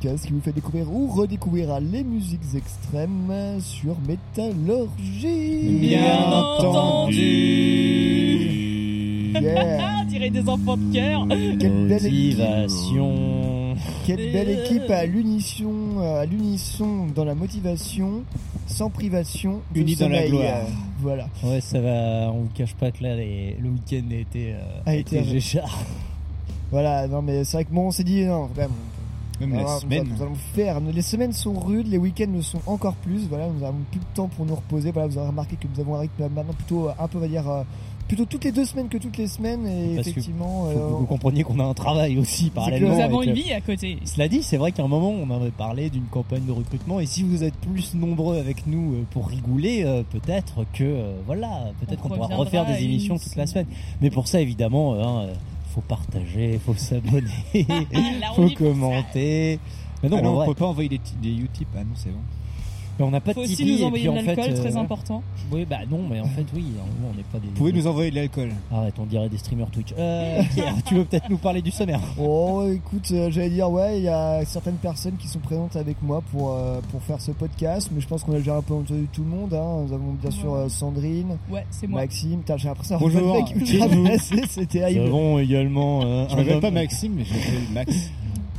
podcast qui vous fait découvrir ou redécouvrir les musiques extrêmes sur Métallurgie. Bien entendu. Yeah. Tirer des enfants de cœur. Quelle belle équipe, Motivation. quelle belle équipe à l'unisson, à l'unisson dans la motivation, sans privation de Unis dans la gloire. Voilà. Ouais, ça va. On vous cache pas que là, les- le week-end a été, euh, A a été- été géchard. Voilà, non mais c'est vrai que bon, on s'est dit non, quand même, Alors, la nous semaine. allons- Nous allons faire. Les semaines sont rudes, les week-ends le sont encore plus. Voilà, nous avons plus de temps pour nous reposer. Voilà, vous avez remarqué que nous avons un rythme maintenant plutôt un peu, on va dire, euh, plutôt toutes les deux semaines que toutes les semaines. Et Parce que effectivement, Faut que euh, vous compreniez qu'on a un travail aussi parallèlement. Nous avons une euh, vie à côté. Cela dit, c'est vrai qu'à un moment, on avait parlé d'une campagne de recrutement. Et si vous êtes plus nombreux avec nous euh, pour rigoler, euh, peut-être que euh, voilà, peut-être On qu'on pourra reviendra refaire des émissions toute la semaine. Mais pour ça, évidemment, euh, hein, euh, faut partager, faut s'abonner, faut commenter. Mais non, on peut pas envoyer des, des Utip. Ah non, c'est bon. Mais on n'a pas Faut de aussi Tipeee, nous et envoyer puis, de en fait, l'alcool, très euh, important. Oui, bah non, mais en fait, oui, on n'est pas des. Vous pouvez nous envoyer de l'alcool. Arrête, on dirait des streamers Twitch. Euh, Pierre, tu veux peut-être nous parler du sommaire? Oh, écoute, euh, j'allais dire, ouais, il y a certaines personnes qui sont présentes avec moi pour euh, pour faire ce podcast, mais je pense qu'on a déjà un peu entendu tout le monde. Hein. Nous avons bien sûr euh, Sandrine, Ouais, c'est moi. Maxime. Putain, j'ai l'impression Bonjour. d'avoir un mec ultra Bonjour. blessé, C'était Nous avons également. euh, Je un m'appelle homme- pas Maxime, mais je m'appelle Max.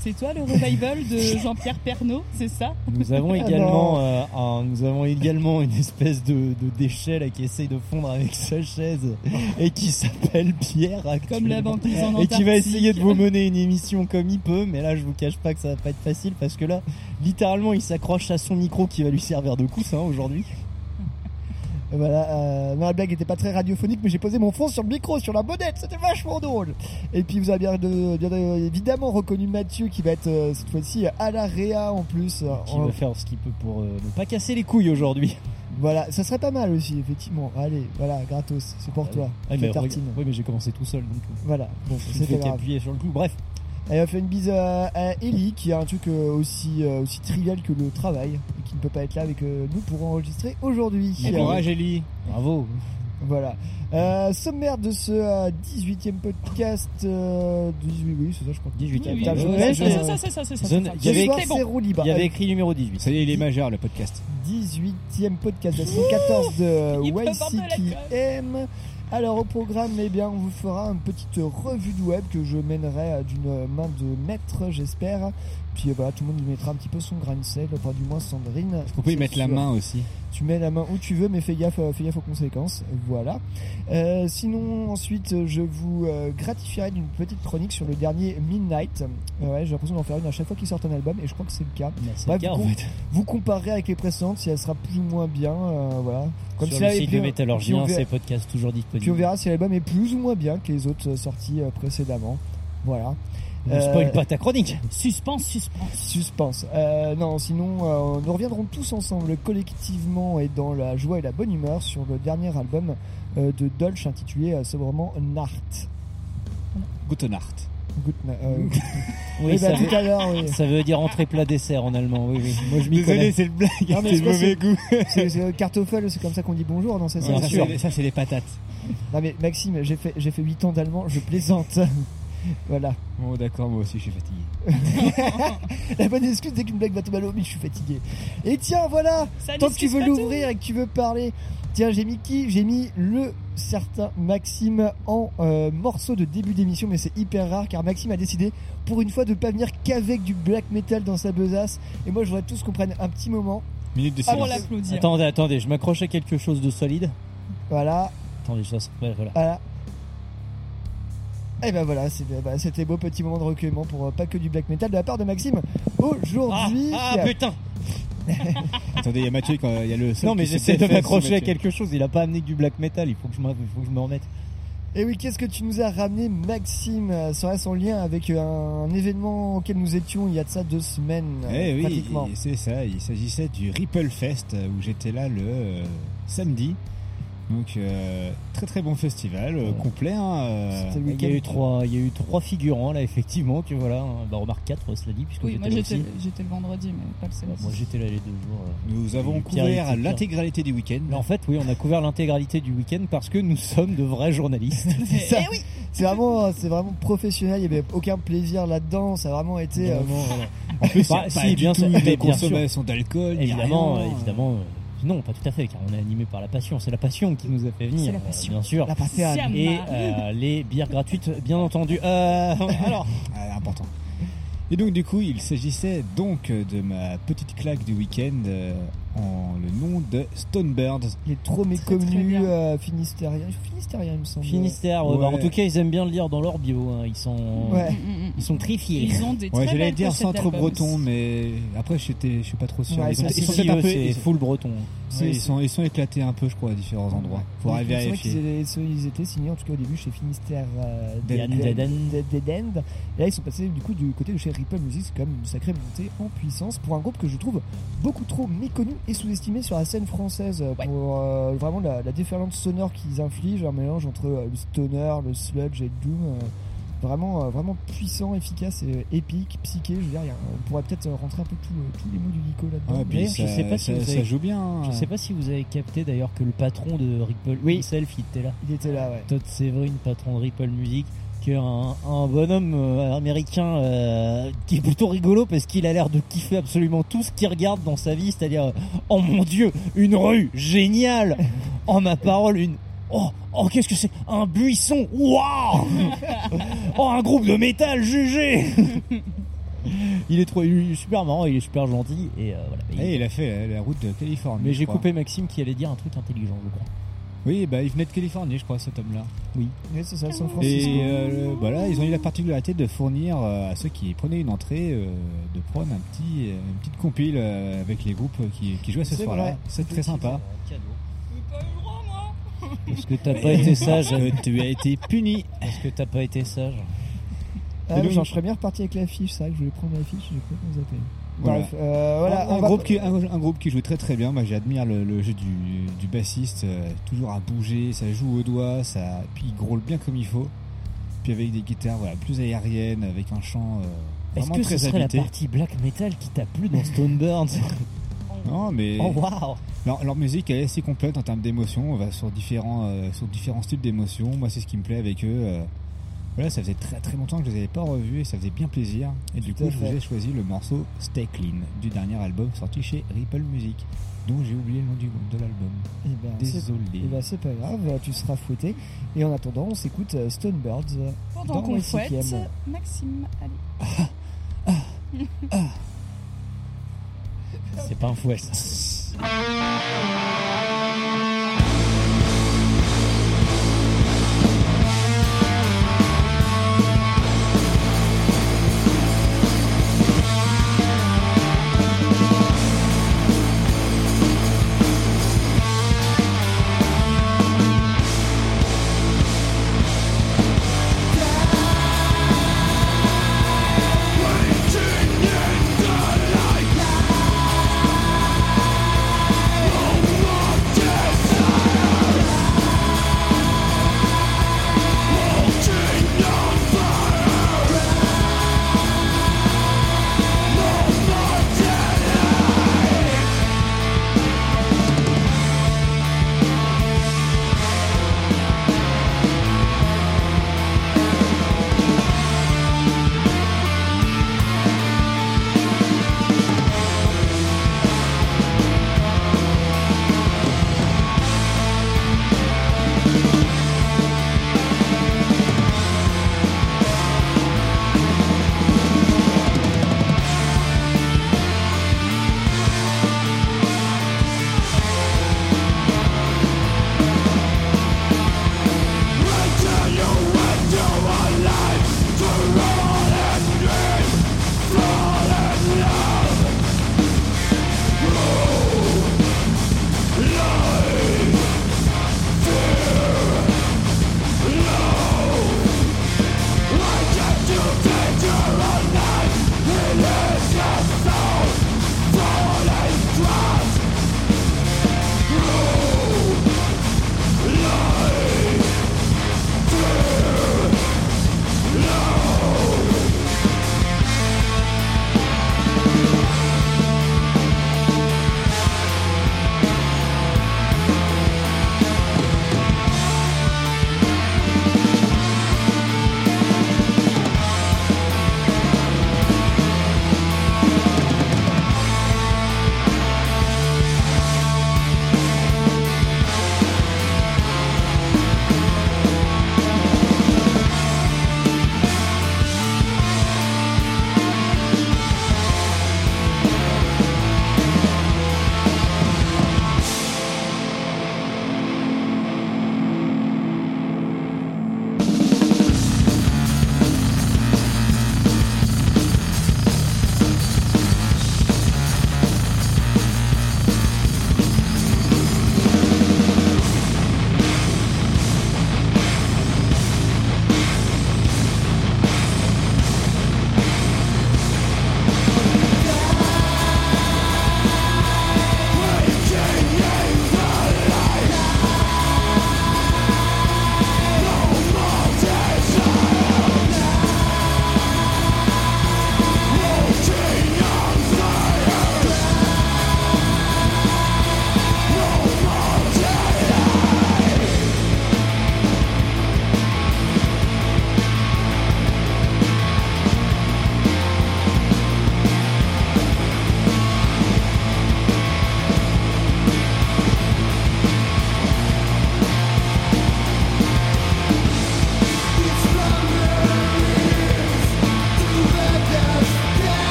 C'est toi le revival de Jean-Pierre Pernaud, c'est ça? Nous avons également, euh, un- nous avons également une espèce de, de déchet là qui essaye de fondre avec sa chaise et qui s'appelle Pierre Comme la banquise en et qui va essayer de vous mener une émission comme il peut, mais là je vous cache pas que ça va pas être facile parce que là, littéralement, il s'accroche à son micro qui va lui servir de coussin aujourd'hui. Voilà, euh, non, la blague était pas très radiophonique, mais j'ai posé mon fond sur le micro, sur la bonnette, c'était vachement drôle. Et puis vous avez bien, de- bien de- évidemment reconnu Mathieu qui va être euh, cette fois-ci à la Réa en plus. euh, Qui en- va faire ce qu'il peut pour euh, ne pas casser les couilles aujourd'hui. Voilà, ça serait pas mal aussi, effectivement. Allez, voilà, gratos, c'est pour toi. Ah, mais, tartine. oui, mais j'ai commencé tout seul donc. euh, Voilà, bon, c'est grave. qu'appuyer sur le coup. Bref, Elle a fait une bise à, à Ellie qui a un truc euh, aussi, euh, aussi trivial que le travail et qui ne peut pas être là avec euh, nous pour enregistrer aujourd'hui. Bon courage, Ellie. bravo. Voilà. Euh, sommaire de ce euh, 18e podcast. Euh, 18, oui, c'est ça, je crois. 18e. Oui, oui, c'est ça, c'est ça, c'est ça, il y avait bon. Il y écrit numéro 18. Ça y est, il est majeur, le podcast. 18e podcast de la saison 14 de Il Alors au programme, eh bien, on vous fera une petite revue de web que je mènerai euh, d'une main de maître, j'espère. Puis voilà, tout le monde y mettra un petit peu son grain de sel, enfin du moins Sandrine. On peut y mettre la main aussi? Tu mets la main où tu veux, mais fais gaffe, euh, fais gaffe aux conséquences. Voilà. Euh, sinon, ensuite, je vous euh, gratifierai d'une petite chronique sur le dernier Midnight. Euh, ouais, j'ai l'impression d'en faire une à chaque fois qu'il sort un album, et je crois que c'est le cas. Bah, c'est le cas, en vous- fait. Vous comparerez avec les précédentes si elle sera plus ou moins bien. euh, voilà. Sur ça, le site puis, de puis Métallurgien, ces podcasts toujours Puis disponibles. on verra si l'album est plus ou moins bien que les autres sortis euh, précédemment. Voilà. Ne spoil Euh, pas ta chronique. Suspense, suspense. Suspense. Euh, non, sinon, euh, nous reviendrons tous ensemble collectivement et dans la joie et la bonne humeur sur le dernier album euh, de Dolch intitulé euh, sobrement Nart. Guten Nacht. Euh, Oui, eh ça, veut, tout à l'heure, oui. ça veut dire entrée plat dessert en allemand. Oui, oui. Moi, je m'y Désolé, connais. c'est le blague. Non, mais c'est c'est le quoi, mauvais goût. C'est c'est Kartoffel, c'est comme ça qu'on dit bonjour, non c'est ça Bien ça, c'est- ça, c'est les patates. Non mais Maxime, j'ai fait j'ai fait 8 ans d'allemand, je plaisante. Voilà. Bon, d'accord, moi aussi, je suis fatigué. La bonne excuse dès qu'une blague va tomber à l'eau, mais je suis fatigué. Et tiens, voilà, Ça tant que tu veux l'ouvrir et que tu veux parler, tiens, j'ai mis qui? J'ai mis le certain Maxime en euh, morceau de début d'émission, mais c'est hyper rare car Maxime a décidé pour une fois de pas venir qu'avec du black metal dans sa besace. Et moi, je voudrais tous qu'on prenne un petit moment. Minute de Ah, Pour silence. l'applaudir. Attendez, attendez, je m'accroche à quelque chose de solide. Voilà, Attendez, ça, se- ouais, voilà. voilà. Et ben voilà, bah, c'était beau petit moment de recueillement pour euh, pas que du black metal de la part de Maxime Ah, aujourd'hui. ah, putain Attendez, il y a Mathieu quand il y a le. Non, mais j'essaie de m'accrocher à quelque chose. Il a pas amené que du black metal. Il faut que je, m'en- il faut que je me remette. Et oui, qu'est-ce que tu nous as ramené, Maxime? Ça reste en lien avec un événement auquel nous étions il y a de ça deux semaines, Eh oui, c'est ça. Il s'agissait du Ripple Fest euh, où j'étais là le euh, samedi. Donc euh, très très bon festival, euh, complet. hein, euh, le Il y a eu trois, il y a eu trois figurants là effectivement. Que voilà, hein. bah remarque quatre, cela dit, puisque Oui, moi j'étais j'étais le vendredi, mais pas le samedi. Moi j'étais là les deux jours. euh. Nous avons couvert bien. l'intégralité du week-end. Mais en fait, oui, on a couvert l'intégralité du week-end parce que nous sommes de vrais journalistes. C'est ça. C'est vraiment, c'est vraiment professionnel. Il y avait aucun plaisir là-dedans. Ça a vraiment été. euh, Vraiment, voilà. En plus, Bah, si, du bien tout sûr, de mais bien consommation d'alcool. Évidemment, euh, évidemment. Euh, non, pas tout à fait, car on est animé par la passion. C'est la passion qui nous a fait venir, C'est la euh, passion. bien sûr. la passion. Et euh, les bières gratuites, bien entendu. Euh, alors, Ah, important. Et donc du coup, il s'agissait donc de ma petite claque du week-end euh, en le nom de Stonebirds. Il est trop méconnu, euh, Finistérien. Finistérien, il me semble. Finistère, ouais, Ouais. bah, en tout cas, ils aiment bien le lire dans leur bio. hein. Ils sont, Ouais. Ils sont très fiers. Ils ont des très Ouais, j'allais dire centre breton, mais après j'étais, je suis pas trop sûr. Ouais, ils, sont, ils sont si, un peu, ils, full breton. Ils sont, ils sont éclatés un peu, je crois, à différents endroits. Vrai vérifier. ils étaient signés en tout cas au début chez Finistère euh, Dead. Et là ils sont passés du coup du côté de chez Ripple Music, c'est quand même une sacrée montée en puissance pour un groupe que je trouve beaucoup trop méconnu et sous-estimé sur la scène française euh, Ouais. pour euh, vraiment la, la déferlante sonore qu'ils infligent, un mélange entre euh, le stoner, le sludge et le doom. euh, Vraiment, euh, vraiment puissant, efficace, et épique, psyché. Je veux dire, il y a- on pourrait peut-être rentrer un peu tous le- tous les mots du Nico là-dedans. Ouais, je ça, sais pas si ça- vous ça avez- joue bien. hein. Je sais pas si vous avez capté d'ailleurs que le patron de Ripple Oui. himself, il était là. Il était là, ouais. Todd Severin, patron de Ripple Music, qui est un, un bonhomme euh, américain euh, qui est plutôt rigolo parce qu'il a l'air de kiffer absolument tout ce qu'il regarde dans sa vie, c'est-à-dire euh, oh mon dieu, une rue géniale, oh ma parole, une oh oh qu'est-ce que c'est un buisson, waouh, oh un groupe de métal jugé. Il est trop, il est super marrant, il est super gentil et euh, voilà. Eh, il a fait la route de Californie. Mais j'ai coupé Maxime qui allait dire un truc intelligent, je crois. Oui, bah il venait de Californie, je crois, cet homme-là. Oui, c'est ça, San Francisco. Et euh, bah ils ont eu la particularité de fournir euh, à ceux qui prenaient une entrée euh, de prendre un petit, euh, une petite compile euh, avec les groupes qui, qui jouaient ce C'est soir-là. C'est très sympa. Parce que t'as pas été sage. Tu as été puni. Parce que t'as pas été sage. Ah, genre, je serais bien reparti avec l'affiche, c'est vrai que je voulais prendre l'affiche, j'ai complètement zappé. Voilà. Bref, euh, voilà, un, on un va- groupe qui, un, un groupe qui joue très très bien. Moi, j'admire le, le jeu du, du bassiste, euh, toujours à bouger, ça joue au doigt, ça, puis il grôle bien comme il faut. Puis avec des guitares, voilà, plus aériennes, avec un chant euh, Est-ce vraiment que très ce serait habité. la partie black metal qui t'a plu dans Stoneburns Non, mais Oh waouh leur, leur musique elle est assez complète en termes d'émotions. On va sur différents, euh, sur différents styles d'émotions. Moi, c'est ce qui me plaît avec eux. Voilà, ça faisait très très longtemps que je les avais pas revus et ça faisait bien plaisir. Et du Tout coup, je vous ai choisi le morceau Stay Clean du dernier album sorti chez Ripple Music, dont j'ai oublié le nom du, de l'album. Eh ben, Désolé. eh ben, c'est pas grave, tu seras fouetté. Et en attendant, on s'écoute euh, Stonebirds. euh, Pendant Dans qu'on le fouette, cinquième. Maxime, allez. C'est pas un fouet ça.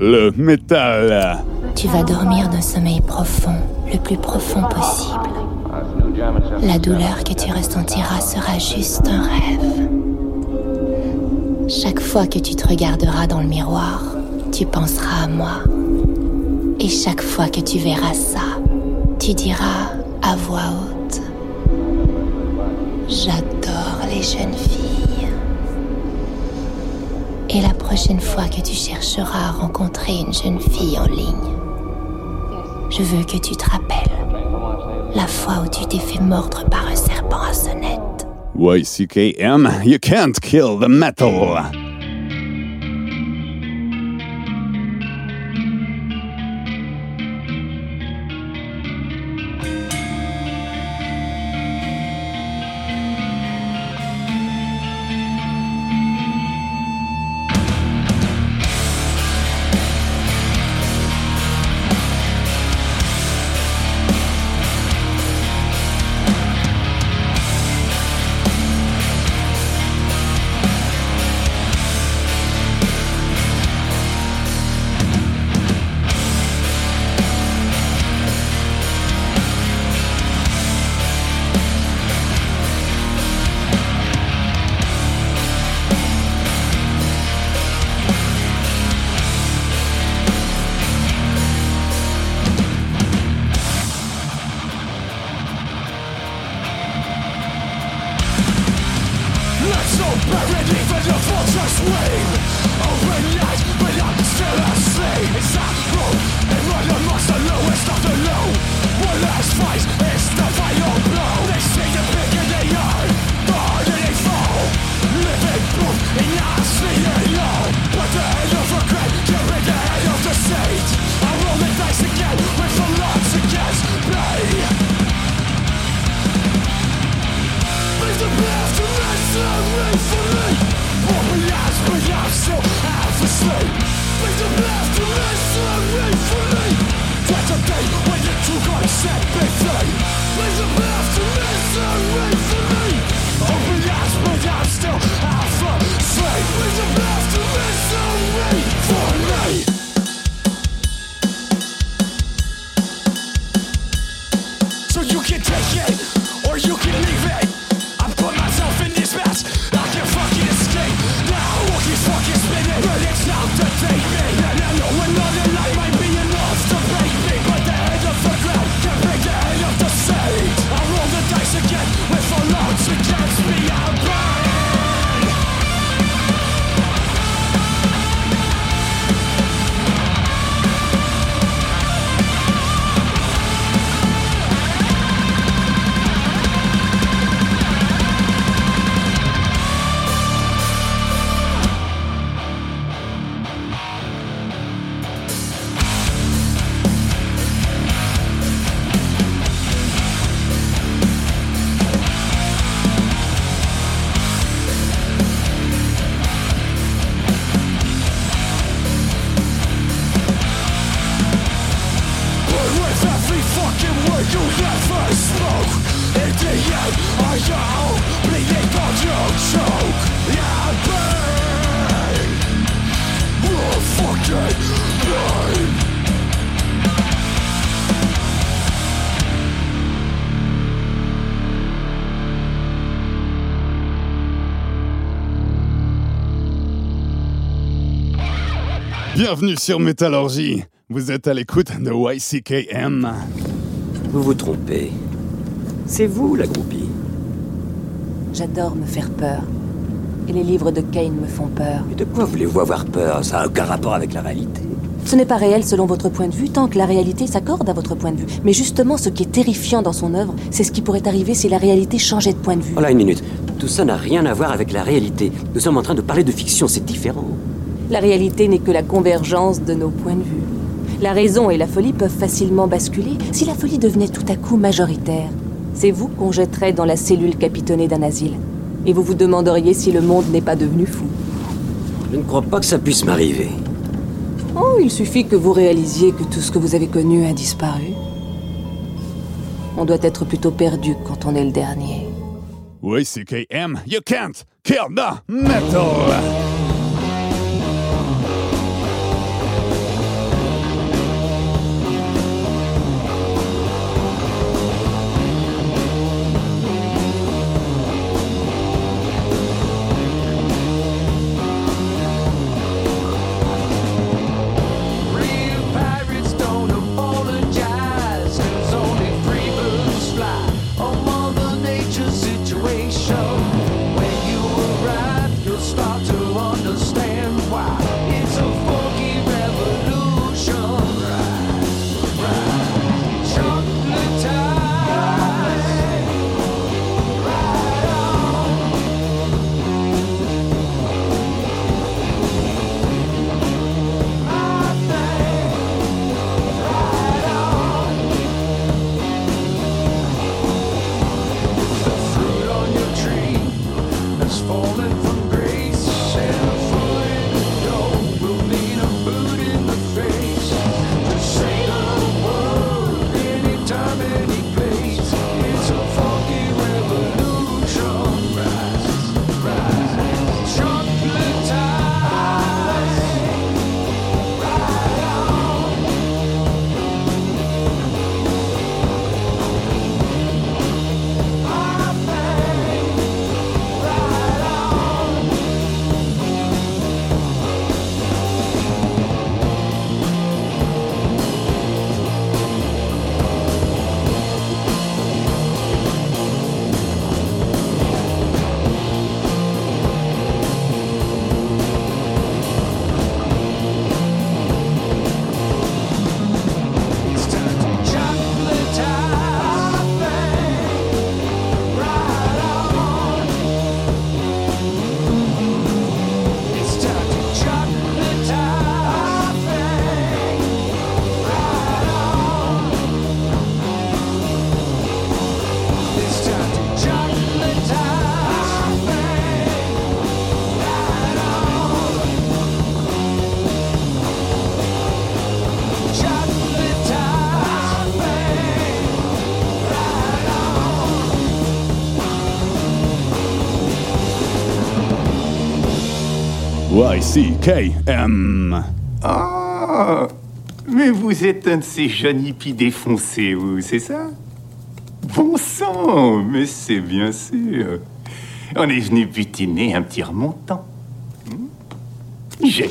le métal. Tu vas dormir d'un sommeil profond, le plus profond possible. La douleur que tu ressentiras sera juste un rêve. Chaque fois que tu te regarderas dans le miroir, tu penseras à moi. Et chaque fois que tu verras ça, tu diras à voix haute, J'adore les jeunes filles. Et la prochaine fois que tu chercheras à rencontrer une jeune fille en ligne, je veux que tu te rappelles la fois où tu t'es fait mordre par un serpent à sonnette. YCKM, you can't kill the metal. Bienvenue sur Métallurgie. Vous êtes à l'écoute de YCKM. Vous vous trompez. C'est vous la groupie. J'adore me faire peur. Et les livres de Kane me font peur. Mais de quoi voulez-vous avoir peur? Ça n'a aucun rapport avec la réalité. Ce n'est pas réel selon votre point de vue, tant que la réalité s'accorde à votre point de vue. Mais justement, ce qui est terrifiant dans son œuvre, c'est ce qui pourrait arriver si la réalité changeait de point de vue. Voilà une minute. Tout ça n'a rien à voir avec la réalité. Nous sommes en train de parler de fiction, c'est différent. La réalité n'est que la convergence de nos points de vue. La raison et la folie peuvent facilement basculer si la folie devenait tout à coup majoritaire. C'est vous qu'on jetterait dans la cellule capitonnée d'un asile. Et vous vous demanderiez si le monde n'est pas devenu fou. Je ne crois pas que ça puisse m'arriver. Oh, il suffit que vous réalisiez que tout ce que vous avez connu a disparu. On doit être plutôt perdu quand on est le dernier. YCKM, you can't kill the metal. Y-C-K-M. Ah, mais vous êtes un de ces jeunes hippies défoncés, vous, c'est ça? Bon sang, mais c'est bien sûr. On est venu butiner un petit remontant. Hmm? J'ai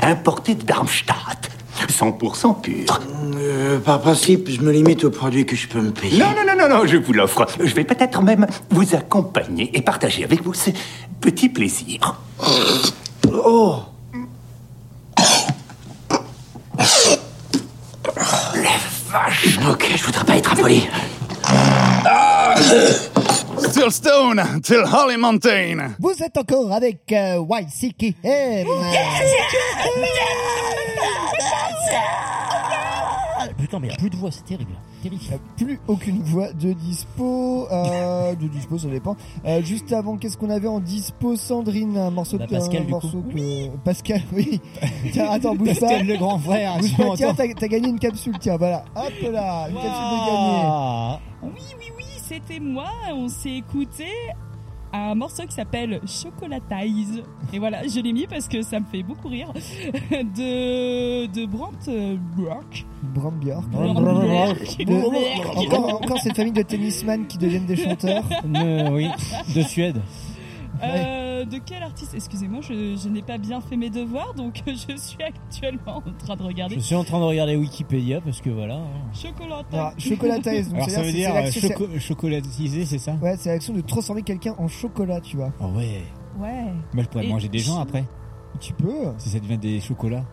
importé de Darmstadt, 100% pur. Euh, par principe, je me limite aux produits que je peux me payer. Non, non, non, non, non, je vous l'offre. Je vais peut-être même vous accompagner et partager avec vous ce petit plaisir. Oh Vache. Ok, je voudrais pas être impoli. Still Stone, till Holly Mountain. Vous êtes encore avec euh, YCKM. Putain, mais il a plus de voix, c'est terrible. Plus aucune voix de dispo. Euh, de dispo, ça dépend. Euh, juste avant, qu'est-ce qu'on avait en dispo Sandrine, un morceau Bah, de Pascal, un du morceau coup. que- Pascal, oui. tiens, attends, bouge pas. Pascal le grand frère. Bouge pas, attends, tiens, t'as t'as gagné une capsule, tiens, voilà. Hop là, une capsule de gagné. Oui, oui, oui, c'était moi. On s'est écouté un morceau qui s'appelle Chocolatize. Et voilà, je l'ai mis parce que ça me fait beaucoup rire. De, de Brandt euh, Björk. Brand Björk. Brand Björk. De- encore, encore cette famille de tennisman qui deviennent des chanteurs. Oui, de Suède. Euh, de quel artiste Excusez-moi, je, je n'ai pas bien fait mes devoirs, donc je suis actuellement en train de regarder. Je suis en train de regarder Wikipédia parce que voilà. Chocolatize. Alors, chocolatize, donc Alors ça veut dire c'est l'action- choco- chocolatisé, c'est ça? Ouais, c'est l'action de transformer quelqu'un en chocolat, tu vois. Oh ouais. Ouais. Moi je pourrais Et manger des gens après, Tu peux. si ça devient des chocolats.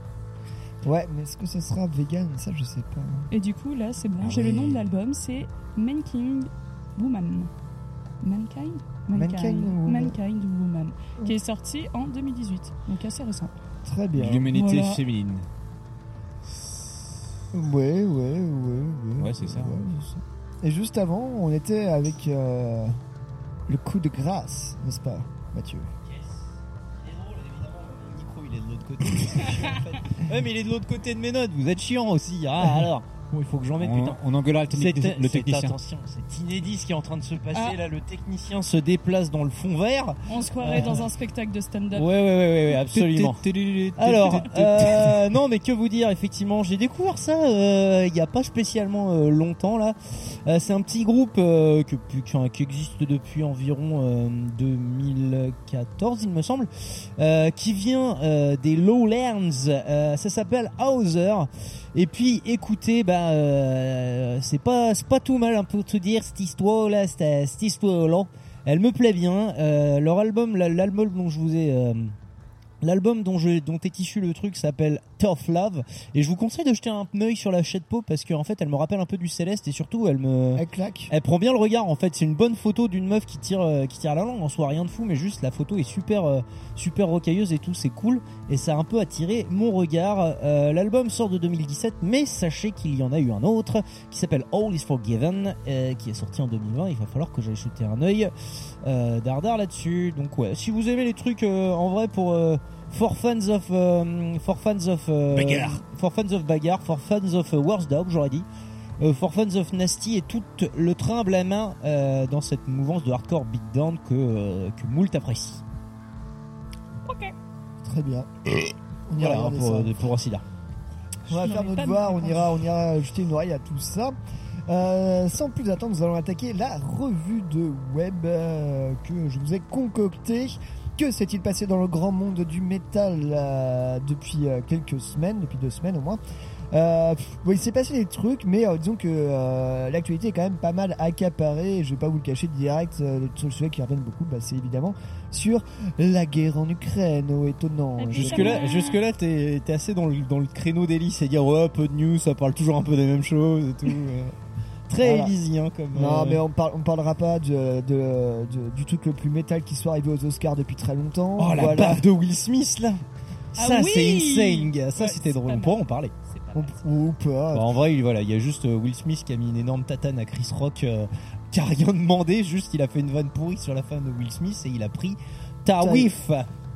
Ouais, mais est-ce que ce sera vegan? Ça, je sais pas. Et du coup, là, c'est bon. Ah J'ai le nom de l'album, c'est Mankind Woman. Mankind Mankind Woman. Mankind Woman. Qui est sorti en 2018. Donc assez récent. Très bien. L'humanité Voilà. féminine. Ouais, ouais, ouais, ouais. Ouais, c'est ça. Et juste avant, on était avec euh, le coup de grâce, n'est-ce pas, Mathieu? Le micro, il est de l'autre côté. Ouais, mais il est de l'autre côté de mes notes. Vous êtes chiant aussi. Ah, alors. Bon, il faut que j'en mette, On, putain. on engueulera le, technic- le technicien. Attention, c'est inédit ce qui est en train de se passer. Ah. Là, le technicien se déplace dans le fond vert. On se croirait dans un spectacle de stand-up. Ouais, ouais, ouais, ouais, ouais, absolument. Alors, euh, non, mais que vous dire, effectivement, j'ai découvert ça euh, il y a pas spécialement euh, longtemps là. Euh, c'est un petit groupe euh, que, qui, qui existe depuis environ euh, 2014, il me semble, euh, qui vient euh, des Lowlands. Euh, ça s'appelle Hauser. Et puis, écoutez, bah, euh, c'est pas, c'est pas tout mal hein, pour te dire cette histoire là, cette, cette histoire là. Elle me plaît bien. Euh, leur album, la- l'album dont je vous ai euh, L'album dont, je, dont est issu le truc s'appelle Tough Love et je vous conseille de jeter un œil sur la peau parce qu'en fait elle me rappelle un peu du Céleste et surtout elle me Elle claque. elle prend bien le regard en fait. C'est une bonne photo d'une meuf qui tire euh, qui tire la langue en soi rien de fou mais juste la photo est super euh, super rocailleuse et tout c'est cool et ça a un peu attiré mon regard. Euh, l'album sort de 2017 mais sachez qu'il y en a eu un autre qui s'appelle All is Forgiven euh, qui est sorti en 2020 il va falloir que j'aille jeter un œil euh, dardard là-dessus donc ouais si vous aimez les trucs euh, en vrai pour euh, for fans of euh, for fans of euh, Bagarre. for fans of bagarre for fans of worst dog j'aurais dit euh, for fans of nasty et tout le trimble à main euh, dans cette mouvance de hardcore beatdown que euh, que moult apprécie Ok. Très bien. On ira voilà regarder pour, ça. pour Ossila. On va faire n'aurais notre pas de devoir, on ira, on ira jeter une oreille à tout ça. Euh, sans plus attendre, nous allons attaquer la revue de web euh, que je vous ai concoctée. Que s'est-il passé dans le grand monde du métal euh, depuis euh, quelques semaines, depuis deux semaines au moins? Euh, bon, il s'est passé des trucs, mais euh, disons que euh, l'actualité est quand même pas mal accaparée. Je vais pas vous le cacher direct. Euh, le sujet qui revient beaucoup, bah, c'est évidemment sur la guerre en Ukraine. Oh, étonnant. Jusque là, jusque là, t'es t'es assez dans le, dans le créneau d'Ellie, c'est dire ouais, peu de news, ça parle toujours un peu des mêmes choses et tout. Très Voilà. élysien comme. Non, euh, mais on, par- on parlera pas de, de- de- du truc le plus métal qui soit arrivé aux Oscars depuis très longtemps. Oh la Voilà. baffe de Will Smith là. Ah Ça oui c'est insane, gars. Ça Ouais, c'était drôle. On pourra en parler. Pas On- pas. Bah, en vrai, il, voilà, il y a juste euh, Will Smith qui a mis une énorme tatane à Chris Rock, euh, qui a rien demandé, juste il a fait une vanne pourrie sur la femme de Will Smith et il a pris ta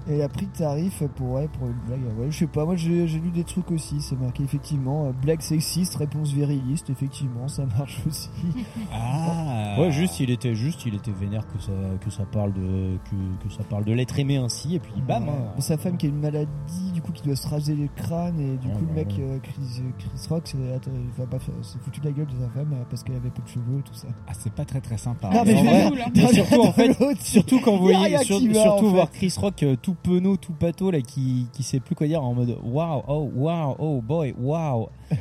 Et a pris tarif pour, ouais, pour une blague. Ouais, je sais pas, moi j'ai j'ai lu des trucs aussi. C'est marqué effectivement euh, blague sexiste, réponse viriliste. Effectivement, ça marche aussi. Ah Ouais, juste il était juste, il était vénère que ça que ça parle de que, que ça parle de l'être aimé ainsi et puis bam. Ouais. hein. Sa femme qui a une maladie, du coup, qui doit se raser le crâne. Et du Ouais, coup, le bah mec, ouais. euh, Chris, Chris Rock, s'est foutu de la gueule de sa femme euh, parce qu'elle avait peu de cheveux et tout ça. Ah, c'est pas très très sympa. Non, mais en vrai, Nul, hein. mais surtout en fait, L'autre, surtout quand vous voyez sur- surtout en fait. voir Chris Rock euh, tout penaud, tout pâteau là qui qui sait plus quoi dire en mode waouh, oh waouh, oh boy, waouh.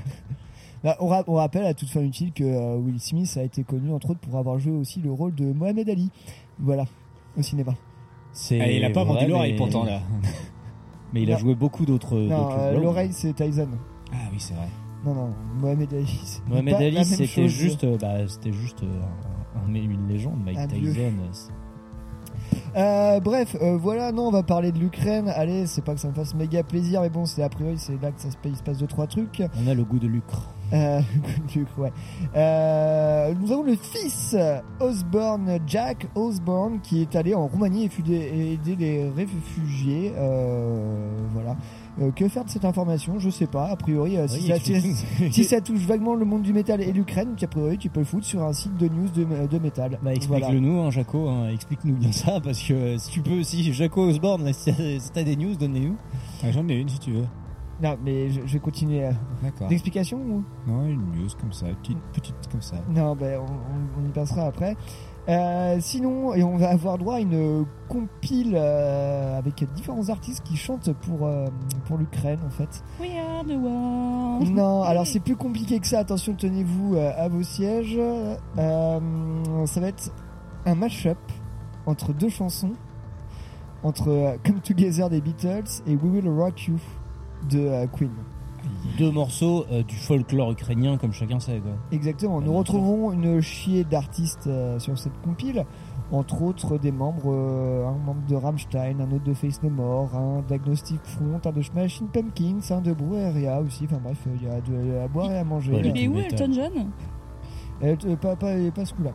Bah, on, ra- on rappelle à toute fin utile que euh, Will Smith a été connu entre autres pour avoir joué aussi le rôle de Mohamed Ali. Voilà, au cinéma. C'est Ah, il a pas vendu l'oreille mais- pourtant là. Mais il a Non. joué beaucoup d'autres Non, d'autres euh, l'oreille c'est Tyson. Ah oui, c'est vrai. Non, non, Mohamed Ali. c'est Mohamed Ali, c'était juste, euh, bah, c'était juste euh, un- un- une légende. Mike. Tyson. Euh, bref, euh, voilà, non, on va parler de l'Ukraine. Allez, c'est pas que ça me fasse méga plaisir, mais bon, c'est a priori, c'est là que ça se, il se passe deux trois trucs. On a le goût de lucre. Euh, coup, ouais. Euh, nous avons le fils Osborne, Jack Osborne, qui est allé en Roumanie aider, aider les réfugiés. Euh, voilà. Euh, que faire de cette information? Je sais pas. A priori, euh, si, Oui, ça, explique- si- si ça touche vaguement le monde du métal et l'Ukraine, a priori, tu peux le foutre sur un site de news de, de métal. Bah, Voilà. explique-le nous, hein, Jaco. hein, explique-nous bien ça, parce que euh, si tu peux, si Jaco Osborne, là, si t'as si des news, donne-les-nous. Ah, J'en ai une si tu veux. Non, mais je, je vais continuer. D'accord. D'explication ou? Non, une news comme ça, petite, petite comme ça. Non, ben, on, on- on y passera après. Euh, sinon, et on va avoir droit à une compile euh, avec différents artistes qui chantent pour, euh, pour l'Ukraine en fait. We are the world. Non, alors c'est plus compliqué que ça. Attention, tenez-vous euh, à vos sièges. Euh, ça va être un mash-up entre deux chansons, entre Come Together des Beatles et We Will Rock You de Queen. Deux morceaux euh, du folklore ukrainien, comme chacun sait. Quoi. Exactement. Nous bien retrouverons une chier d'artistes euh, sur cette compile, entre autres des membres, euh, un membre de Rammstein, un autre de Face No More, un d'Agnostic Front, un de Smashing Pumpkins, un de Brueria aussi. Enfin bref, il y a de, à boire et à manger. Il est où. Elton John? Euh, t- pas, pas, pas ce coup-là.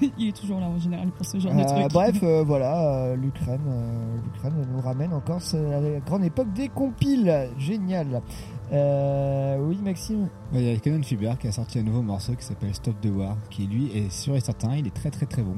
Il est toujours là en général pour ce genre de Euh, truc. bref, euh, voilà, euh, l'Ukraine, euh, l'Ukraine nous ramène encore à la grande époque des compiles. Génial. Euh, oui, Maxime. Il y a Canon Fiber qui a sorti un nouveau morceau qui s'appelle Stop the War, qui lui est sûr et certain, il est très très très bon.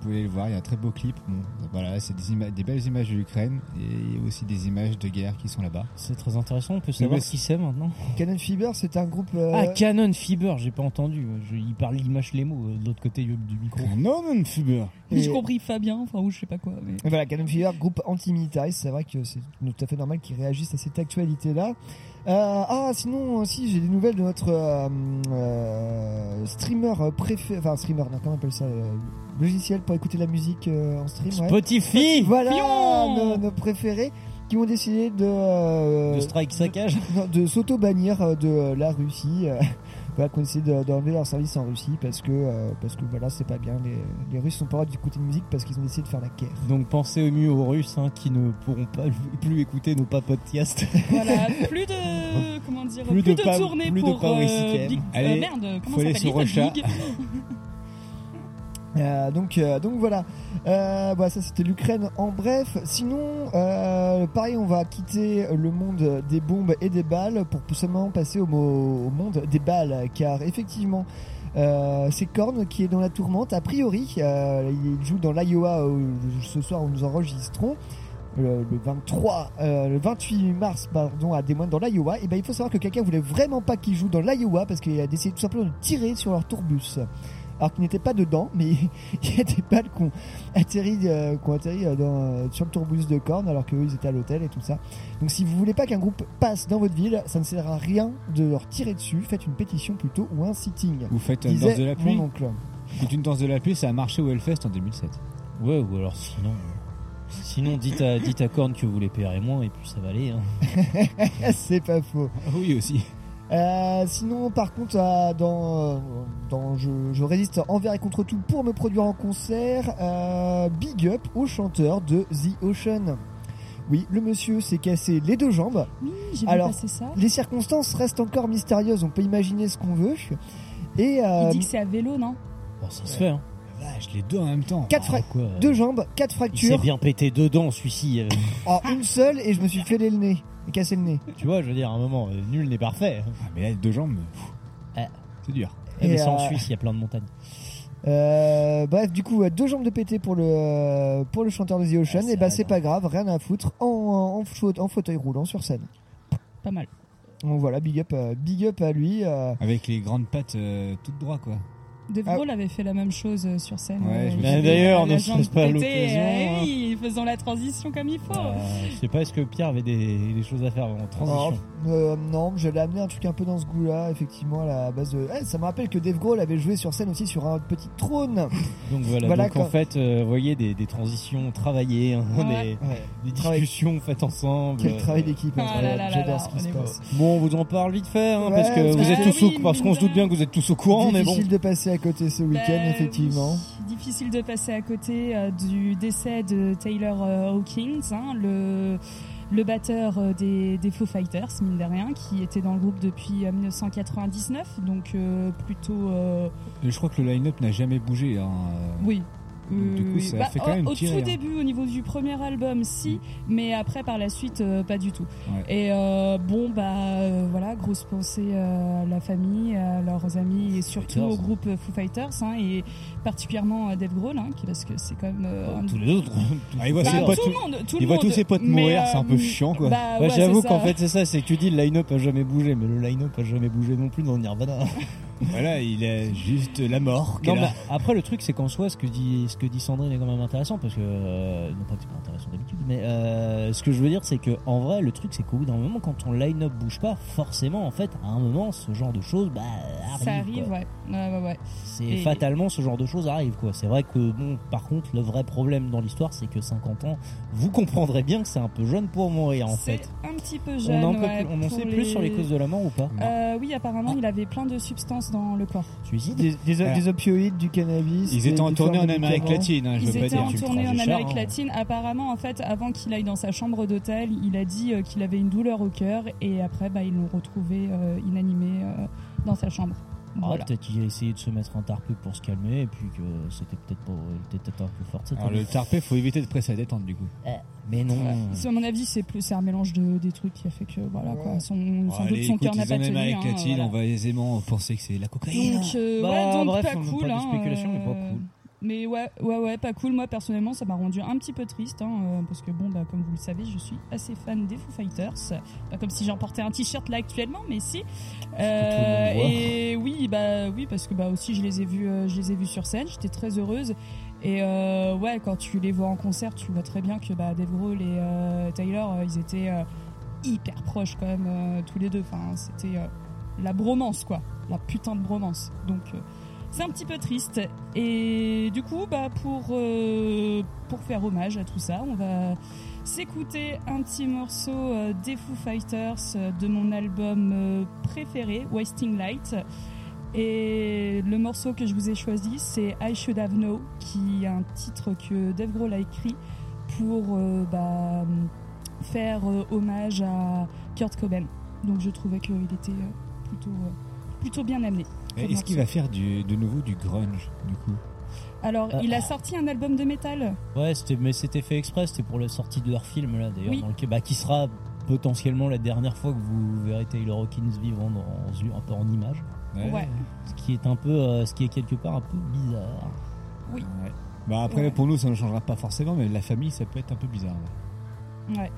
Vous pouvez le voir, il y a un très beau clip. Bon, voilà, c'est des, belles images de l'Ukraine et aussi des images de guerre qui sont là-bas. C'est très intéressant. On peut savoir qui c'est maintenant. Cannon Fever, c'est un groupe. euh, Ah, Canon Fiber, j'ai pas entendu. Je- il parle, il mâche les mots euh, de l'autre côté du du micro. Non, non, Fiber. Mais J'ai et- compris Fabien, enfin ou je sais pas quoi. Mais... Et Voilà, Cannon Fever, groupe anti-militariste, c'est vrai que c'est tout à fait normal qu'ils réagissent à cette actualité-là. Euh, ah, sinon, aussi, j'ai des nouvelles de notre euh, euh, streamer préféré, enfin streamer, non, comment on appelle ça, logiciel pour écouter la musique en stream. ouais. Spotify Voilà, Pion nos, nos préférés qui ont décidé de, euh, de Strike Saccage. de s'auto-bannir euh, de la Russie. Euh, voilà, qu'on essaie de- d'enlever leur service en Russie parce que, euh, parce que voilà, c'est pas bien. Les, les Russes sont pas droit d'écouter de musique parce qu'ils ont décidé de faire la guerre. Donc pensez au mieux aux Russes hein, qui ne pourront pas plus écouter nos pas podcasts. Voilà, plus de comment dire, Plus plus, de de, tournées plus de pour Power euh, Weekend. Big- Allez, euh, merde, comment faut ça aller s'appelle sur Little Rocha. Big? Euh, donc, euh, donc voilà. Euh, voilà, ça c'était l'Ukraine en bref. Sinon, euh, pareil, on va quitter le monde des bombes et des balles pour seulement passer au, au monde des balles, car effectivement. Euh, c'est Korn qui est dans la tourmente. A priori, il joue dans l'Iowa ce soir où nous enregistrons. Le, le 23, euh, le 28 mars, pardon, à Des Moines dans l'Iowa. Et ben, il faut savoir que quelqu'un voulait vraiment pas qu'il joue dans l'Iowa parce qu'il a décidé tout simplement de tirer sur leur tourbus alors qu'il n'était pas dedans, mais il y a des balles qui ont atterri, euh, qui ont atterri euh, dans, euh, sur le tourbus de Korn alors qu'eux ils étaient à l'hôtel et tout ça. Donc si vous voulez pas qu'un groupe passe dans votre ville, ça ne sert à rien de leur tirer dessus. Faites une pétition plutôt ou un sitting. Vous faites une danse de la pluie. mon oncle. C'est une danse de la pluie, ça a marché au Hellfest en 2007. Ouais, ou alors sinon. euh, Sinon, dites à, dites à Korn que vous les payerez moins et puis ça va aller. hein. C'est pas faux. Oui aussi. Euh, sinon, par contre, euh, dans, euh, dans je, je résiste envers et contre tout pour me produire en concert, euh, big up au chanteur de The Ocean. Oui, le monsieur s'est cassé les deux jambes. Oui, j'ai vu Alors, passer ça. Les circonstances restent encore mystérieuses, on peut imaginer ce qu'on veut. Et euh, Il dit que c'est à vélo, non? Bon, ça se fait. Hein. Vache, les deux en même temps. Quatre fra- Ah, quoi. deux jambes, quatre Il s'est fractures. bien pété dedans, celui-ci. euh. Oh, une seule et je me suis fêlé le nez. Et cassé le nez. tu vois, je veux dire, à un moment, euh, nul n'est parfait. Ah, mais là, les deux jambes, pff, Ah. c'est dur. Eh, mais Et, c'est en euh, Suisse, il y a plein de montagnes. Euh, bref, du coup, euh, deux jambes de pété pour le euh, pour le chanteur de The Ocean. Ah, et bah ça c'est va. pas grave, rien à foutre. En, en, faute- en fauteuil roulant sur scène. Pas mal. Donc voilà, big up, euh, big up à lui. euh. Avec les grandes pattes euh, toutes droites, quoi. Dave Ah. Grohl avait fait la même chose euh, sur scène. Ouais, avait D'ailleurs, ne serait-ce pas l'occasion, hein. oui, faisant la transition comme il faut. Euh, je sais pas, est-ce que Pierre avait des, des choses à faire en Oh, transition euh, non, j'allais amener un truc un peu dans ce goût-là, effectivement, à la base de. Eh, ça me rappelle que Dave Grohl avait joué sur scène aussi sur un petit trône. Donc voilà, Voilà, donc quand- en fait, euh, vous voyez des, des transitions travaillées, hein, Ouais. des, Ouais. des Travail- discussions faites ensemble. Quel euh, travail d'équipe, Ah là là J'adore ce qui on se passe. Bon, on vous en parle vite fait, hein, Ouais, parce que vous êtes Ah tous au, oui, parce qu'on se doute bien que vous êtes tous au courant, mais bon. Difficile de passer à côté ce week-end, Bah, effectivement. oui. Difficile de passer à côté euh, du décès de Taylor euh, Hawkins, hein, le, le batteur euh, des, des Foo Fighters, mine de rien, qui était dans le groupe depuis euh, 1999, donc euh, plutôt... euh, Je crois que le line-up n'a jamais bougé. Hein. euh. oui. Donc, du coup, ça bah, fait quand même au, tout hein. début, au niveau du premier album, si, mais après, par la suite, euh, pas du tout. Ouais. Et euh, bon, bah euh, voilà, grosse pensée euh, à la famille, à leurs amis et surtout Fighters. au groupe Foo Fighters, hein, et particulièrement à Dave Grohl, hein, parce que c'est quand même euh, un- Tous les autres. Ah, il voit Bah, ses tout le monde, tout il le voit monde. tous ses potes mourir, c'est un peu euh, chiant, quoi. Bah, Bah, ouais, J'avoue qu'en fait c'est ça, c'est que tu dis le line-up a jamais bougé, mais le line-up a jamais bougé non plus dans Nirvana. Voilà, il a juste la mort. Non, après le truc c'est qu'en soi ce que dit ce que dit Sandrine est quand même intéressant parce que euh, non pas que c'est pas intéressant d'habitude, mais euh, ce que je veux dire c'est que en vrai le truc c'est qu'au bout d'un moment quand ton line-up bouge pas, forcément en fait à un moment ce genre de choses bah arrive. ça arrive, quoi. ouais. ouais, ouais, ouais. C'est fatalement ce genre de choses arrive quoi. C'est vrai que bon par contre le vrai problème dans l'histoire c'est que 50 ans, vous comprendrez bien que c'est un peu jeune pour mourir en C'est fait. un petit peu On, jeune. en, ouais, on en sait les- plus sur les causes de la mort ou pas Euh, oui, apparemment, il avait plein de substances dans le corps. Suicide Des, des opioïdes, du cannabis. Ils étaient en différents tournée en Amérique latine, hein, je Ils veux pas étaient dire. en tournée en Amérique hein. latine. Apparemment, en fait, avant qu'il aille dans sa chambre d'hôtel, il a dit euh, qu'il avait une douleur au cœur et après, bah, ils l'ont retrouvé euh, inanimé euh, dans sa chambre. Ah, Voilà. peut-être qu'il a essayé de se mettre un tarpé pour se calmer et puis que c'était peut-être pas, il était peut-être un peu fort. cette Alors, le tarpé, faut éviter de presser la détente, du coup. Eh, mais non. À mon avis, c'est plus c'est un mélange de des trucs qui a fait que voilà Ouais. quoi, son, sans Allez, doute son écoute, cœur n'a pas en tenu. Hein, voilà. on va aisément penser que c'est la cocaïne. Donc, euh, Bah, ouais, donc bref, pas on n'a cool. pas de hein, spéculation, mais pas euh, cool. Mais ouais, ouais, ouais, pas cool. Moi, personnellement, ça m'a rendu un petit peu triste, hein, euh, parce que bon, bah, comme vous le savez, je suis assez fan des Foo Fighters. Pas comme si j'en portais un t-shirt là actuellement, mais si. Euh, et oui, bah oui, parce que bah aussi, je les ai vus, euh, je les ai vus sur scène. J'étais très heureuse. Et euh, ouais, quand tu les vois en concert, tu vois très bien que bah, Dave Grohl et euh, Taylor, ils étaient euh, hyper proches quand même euh, tous les deux. Enfin, c'était euh, la bromance, quoi, la putain de bromance. Donc euh, c'est un petit peu triste. Et du coup, bah, pour, euh, pour faire hommage à tout ça, on va s'écouter un petit morceau euh, des Foo Fighters euh, de mon album préféré, Wasting Light. Et le morceau que je vous ai choisi, c'est I Should Have Know, qui est un titre que Dave Grohl a écrit pour bah, faire hommage à Kurt Cobain. Donc je trouvais qu'il était plutôt, plutôt bien amené. Et comme Est-ce qu'il va faire du, de nouveau du grunge, du coup Alors, Euh, il a sorti un album de métal. Ouais, c'était, mais c'était fait exprès, c'était pour la sortie de leur film là d'ailleurs, Oui. dans lequel- bah, qui sera potentiellement la dernière fois que vous verrez Taylor Hawkins vivant dans, un peu en image. Ouais. Ce qui est un peu, euh, ce qui est quelque part un peu bizarre. Oui. Ouais. Bah après, Ouais. pour nous, ça ne changera pas forcément, mais la famille, ça peut être un peu bizarre. ouais. Ouais.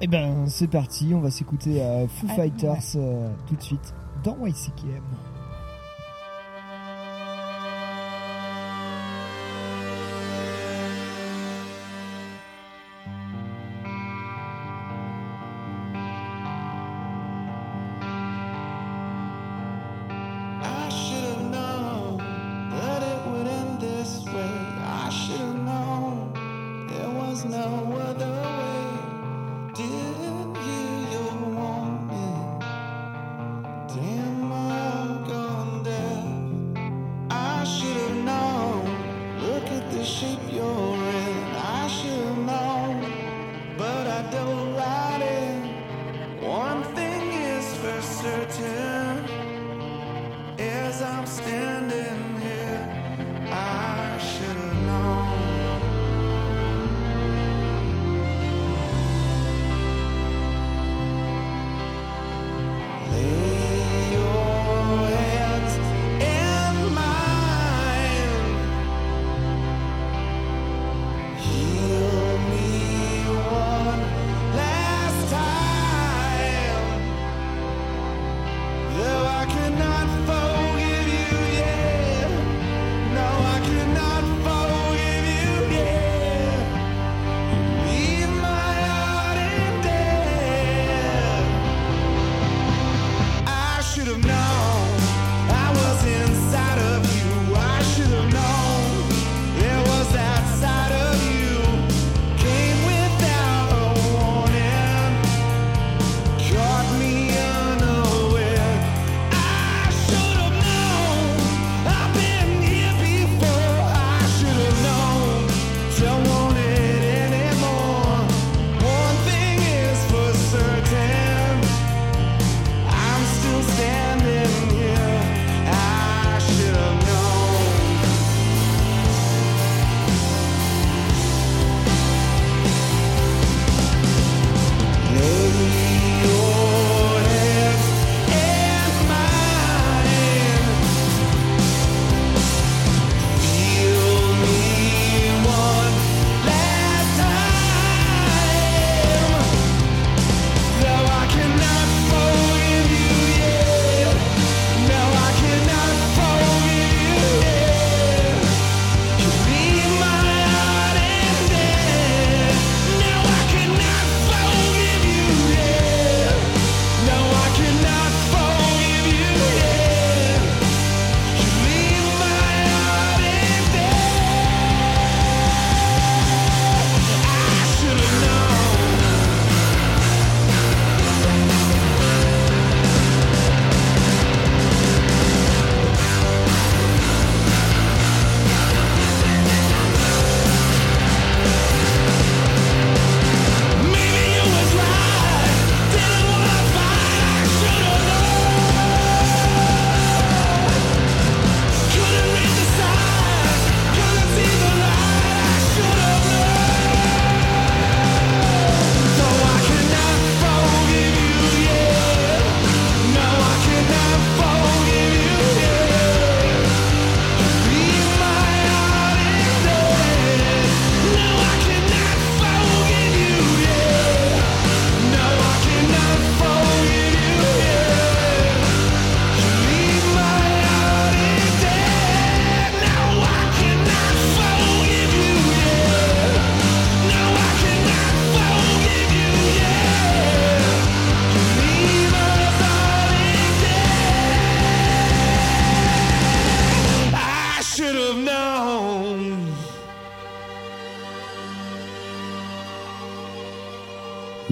Eh ben, c'est parti, on va s'écouter euh, Foo Ah, Fighters euh, tout de suite dans YCKM.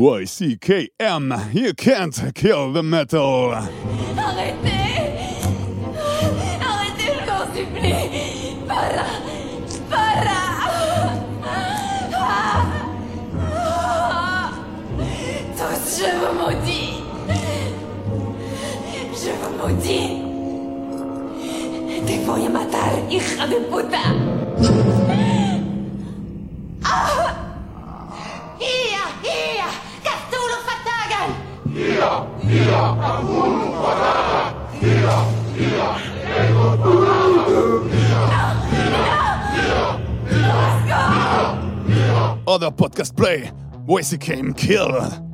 YCKM. You can't kill the metal. Just play, voice came kill.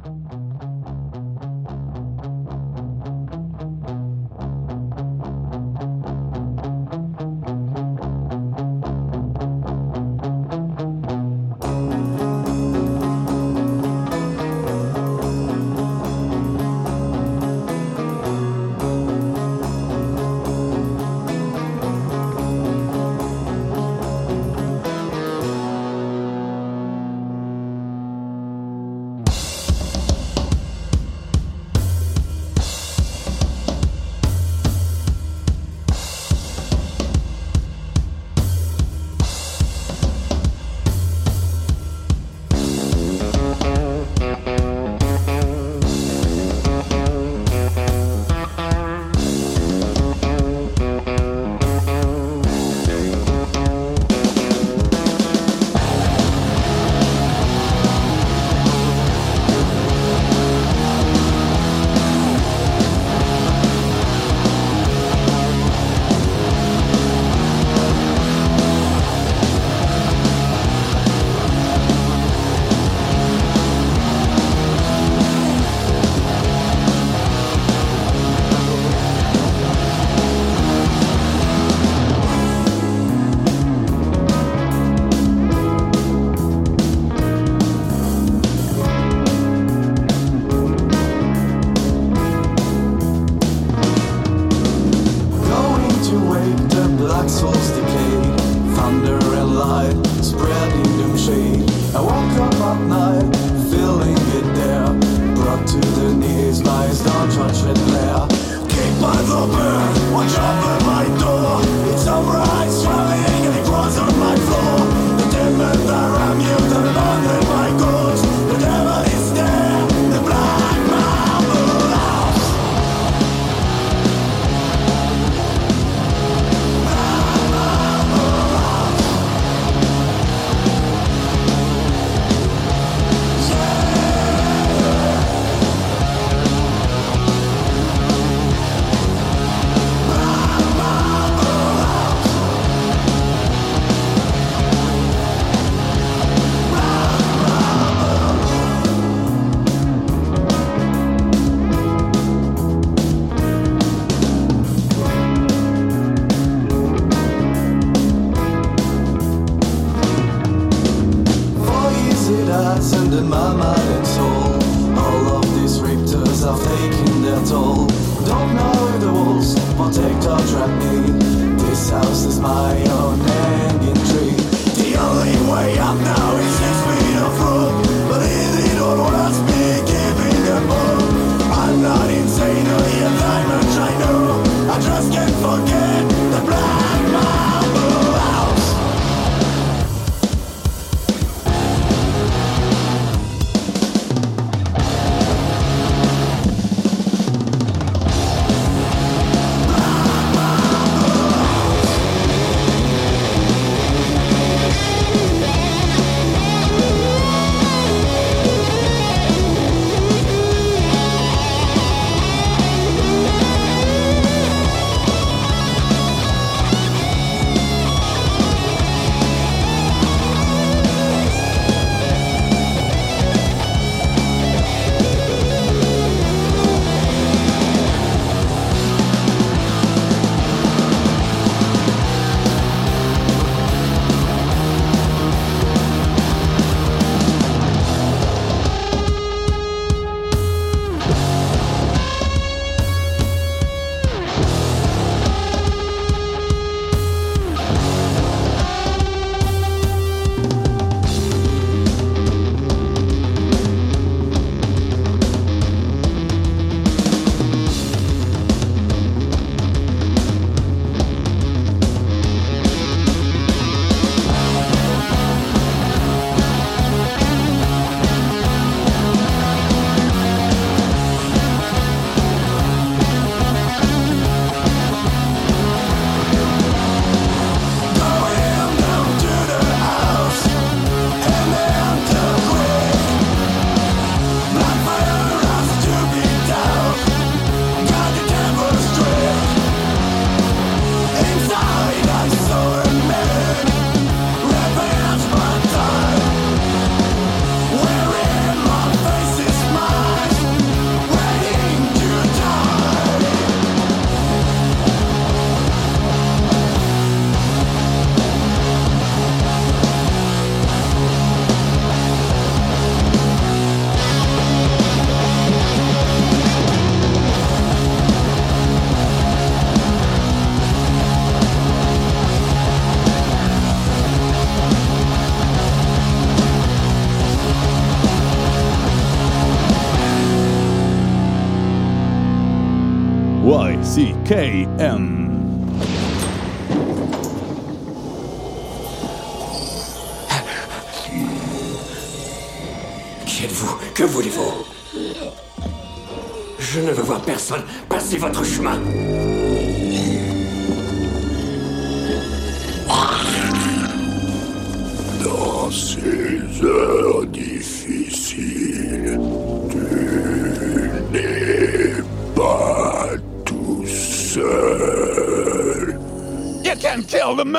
YCKM.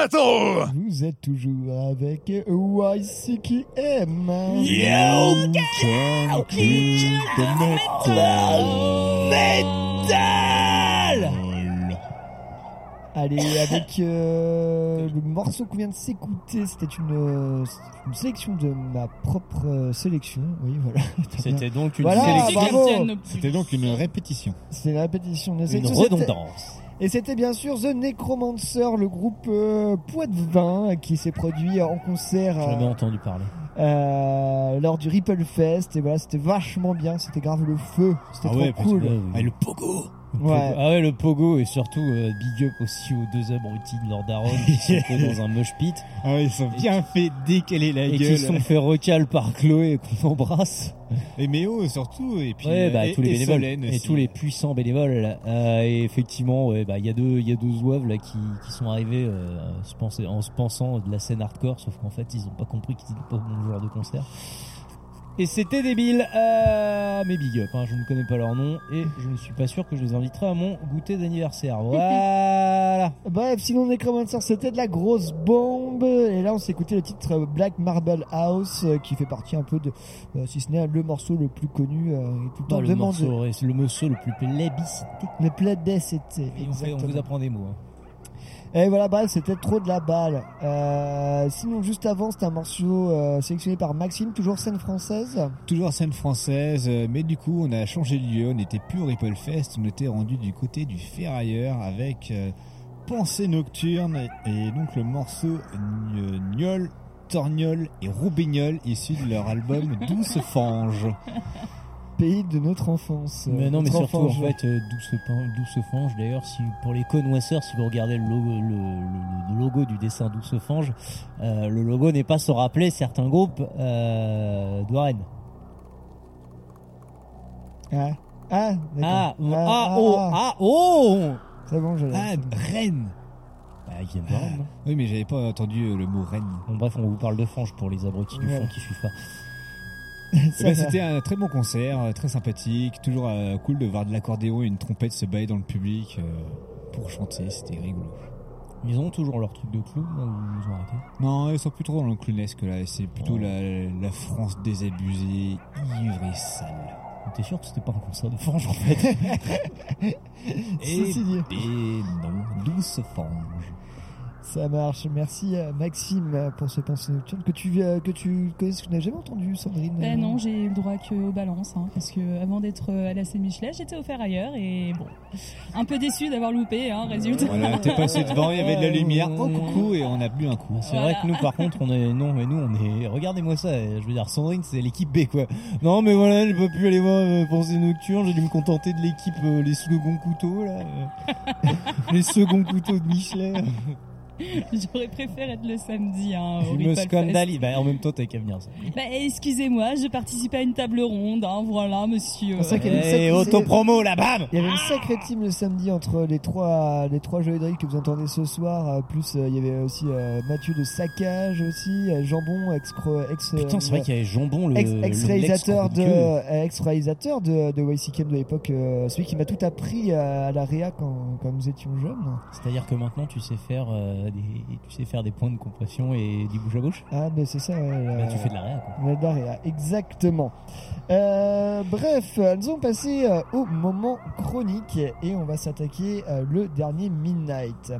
Metal! Vous êtes toujours avec YCKM. You can the metal! Allez, avec euh, le morceau qu'on vient de s'écouter, c'était une, euh, une sélection de ma propre euh, sélection. Oui, voilà. C'était donc une Voilà, sélection. C'était donc une répétition. C'est une répétition Une redondance. Et c'était bien sûr The Necromancer, le groupe euh, Poitvin, qui s'est produit en concert euh, entendu parler. euh, lors du Ripple Fest. Et voilà, c'était vachement bien, c'était grave le feu, c'était Ah trop ouais, cool. ouais. Ah, le pogo Ouais. Ah ouais, le pogo et surtout euh, big up aussi aux deux abrutis de Lord Aaron qui sont fait dans un mosh pit Ah ouais, ils sont bien fait décaler la et gueule. qui sont fait recal par Chloé et qu'on embrasse. Et Méo surtout, et puis ouais, bah, et, tous les et bénévoles et tous les puissants bénévoles. Euh, et effectivement, ouais, bah il y a deux, il y a deux zouaves là qui, qui sont arrivés euh, en se pensant de la scène hardcore, sauf qu'en fait ils ont pas compris qu'ils étaient pas au bon genre de concert. Et c'était débile, euh, mais big up, hein, je ne connais pas leur nom et je ne suis pas sûr que je les inviterai à mon goûter d'anniversaire. Voilà. Bref, sinon Necromancer c'était de la grosse bombe. Et là on s'est écouté le titre Black Marble House, euh, qui fait partie un peu de, euh, si ce n'est le morceau le plus connu, euh, et tout le temps Bah, le, demandé. morceau, le morceau le plus plébiscité. Le plébiscité. Et on, fait- on vous apprend des mots. hein. Et voilà, bah, c'était trop de la balle. Euh, sinon, juste avant, c'était un morceau euh, sélectionné par Maxime, toujours scène française. Toujours scène française, euh, mais du coup on a changé de lieu, on n'était plus au Ripple Fest, on était rendu du côté du Ferrailleur avec Pensée Nocturne et, donc le morceau Gnol, Torgnol et Roubignol issu de leur album Douce Fange. Pays de notre enfance. Mais non, mais surtout, en fait, euh, douce, pan- douce fange, d'ailleurs, si, pour les connoisseurs, si vous regardez le logo, le, le- le logo du dessin douce fange, euh, le logo n'est pas sans rappeler certains groupes euh, de Rennes. Ah, ah, Ah, d'accord. ah, oh, ah, oh C'est bon, je l'ai. Ah, Rennes Bah, ils viennent de Rennes, non Oui, mais j'avais pas entendu euh, le mot Rennes. Bon, bref, on vous parle de fange pour les abrutis du Ouais. fond qui suivent pas. Eh ben. C'était un très bon concert, euh, très sympathique, toujours euh, cool de voir de l'accordéon et une trompette se bailler dans le public euh, pour chanter, c'était rigolo. Ils ont toujours leur truc de clou, là, ou ils ont arrêté? Non, ils sont plus trop dans le clownesque là, c'est plutôt la, la France désabusée, ivre et sale. T'es sûr que c'était pas un concert de fange en fait? Et, et non, douce fange. Ça marche. Merci euh, Maxime euh, pour ce pensée nocturne que tu euh, que tu connais, que je n'ai jamais entendu, Sandrine. Ben non, j'ai eu le droit qu'aux balances, hein, parce que avant d'être à la Michelet, j'étais offert ailleurs et bon, un peu déçu d'avoir loupé, hein, résultat. Voilà, t'es passé devant, il y avait de la lumière, oh coucou, et on a bu un coup. C'est vrai que nous, par contre, on est non, mais nous, on est. Regardez-moi ça. Je veux dire, Sandrine, c'est l'équipe B, quoi. Non, mais voilà, j'ai pas pu aller voir euh, Pensée Nocturne. J'ai dû me contenter de l'équipe euh, les seconds couteaux là, les seconds couteaux de Michelin. J'aurais préféré être le samedi. Hein, au Je me Ripple Fest. scandalise. Bah, en même temps, t'as qu'à venir. Ça. Bah, excusez-moi, je participe à une table ronde, hein, voilà, monsieur. C'est vrai qu'il y avait une Et sacrée- autopromo là, bam. Il y avait une sacrée team le samedi entre les trois les trois jeux que vous entendez ce soir. euh, Plus euh, il y avait aussi euh, Mathieu de Saccage aussi, euh, Jambon ex ex Putain, c'est vrai qu'il y avait Jambon, le ex, le- réalisateur de euh, ex réalisateur de de YCKM de l'époque, euh, celui qui m'a tout appris euh, à la réa quand quand nous étions jeunes. C'est-à-dire que maintenant, tu sais faire euh, des, tu sais faire des points de compression et du bouche à bouche. Ah mais c'est ça. euh, tu fais de la réa, quoi. De la réa, exactement. Euh, bref, nous allons passer euh, au moment chronique et on va s'attaquer euh, le dernier Midnight.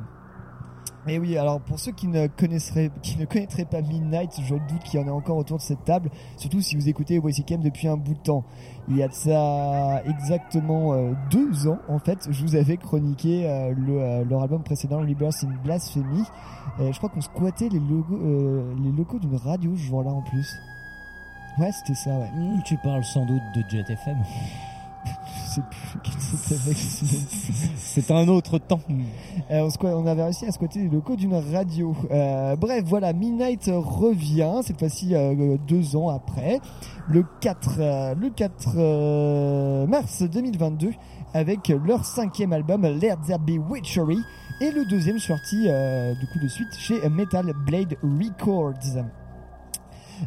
Et oui, alors pour ceux qui ne connaisseraient, qui ne connaîtraient pas Midnight, je doute qu'il y en ait encore autour de cette table, surtout si vous écoutez YCKM depuis un bout de temps. Il y a de ça exactement euh, deux ans, en fait, je vous avais chroniqué euh, le, euh, leur album précédent, Liberty in Blasphemy. Je crois qu'on squattait les les locaux d'une radio ce jour-là en plus. Ouais, c'était ça, ouais. Mmh, tu parles sans doute de Jet FM. Plus c'était. C'est un autre temps. Euh, on, avait réussi à squatter les locaux d'une radio. Euh, bref, voilà, Midnight revient, cette fois-ci euh, deux ans après, le 4, euh, le 4 euh, mars 2022, avec leur cinquième album, Let There Be Witchery, et le deuxième sorti du coup de suite chez Metal Blade Records.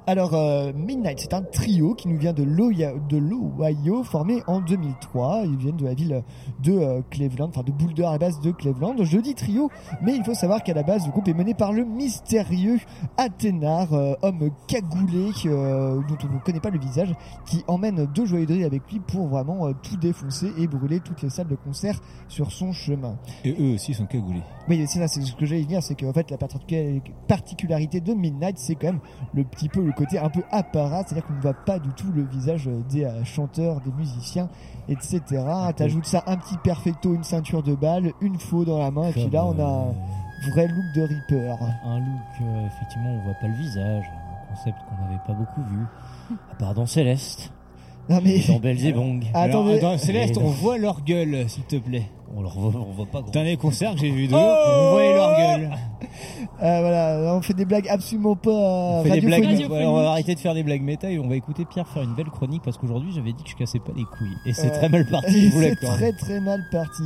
Alors, euh, Midnight, c'est un trio qui nous vient de l'Ohio, de l'Ohio, formé en 2003. Ils viennent de la ville de euh, Cleveland, enfin de Boulder à la base de Cleveland. Je dis trio, mais il faut savoir qu'à la base, le groupe est mené par le mystérieux Athénar, euh, homme cagoulé dont on ne connaît pas le visage, qui emmène deux joailleries avec lui pour vraiment tout défoncer et brûler toutes les salles de concert sur son chemin. Et eux aussi sont cagoulés. Oui, c'est ça, c'est ce que j'allais dire, c'est qu'en fait la particu- particularité de Midnight, c'est quand même le petit peu le côté un peu apparat, c'est-à-dire qu'on ne voit pas du tout le visage des euh, chanteurs, des musiciens, etc. T'ajoutes ça un petit perfecto, une ceinture de balle, une faux dans la main, et puis là on a un vrai look de Reaper. Un look, euh, effectivement, on voit pas le visage. Un concept qu'on n'avait pas beaucoup vu. À part dans Céleste. Non mais. Et dans Belzebong. Alors, dans Céleste, on dans- voit leur gueule, s'il te plaît. On, leur voit, on voit pas grand. Dernier concert que j'ai vu d'eux, on voyait leur gueule. Euh, voilà, on fait des blagues absolument pas On fait des blagues. ouais, on va arrêter de faire des blagues méta et on va écouter Pierre faire une belle chronique parce qu'aujourd'hui j'avais dit que je cassais pas les couilles. Et c'est Euh, très mal parti, C'est très très mal parti.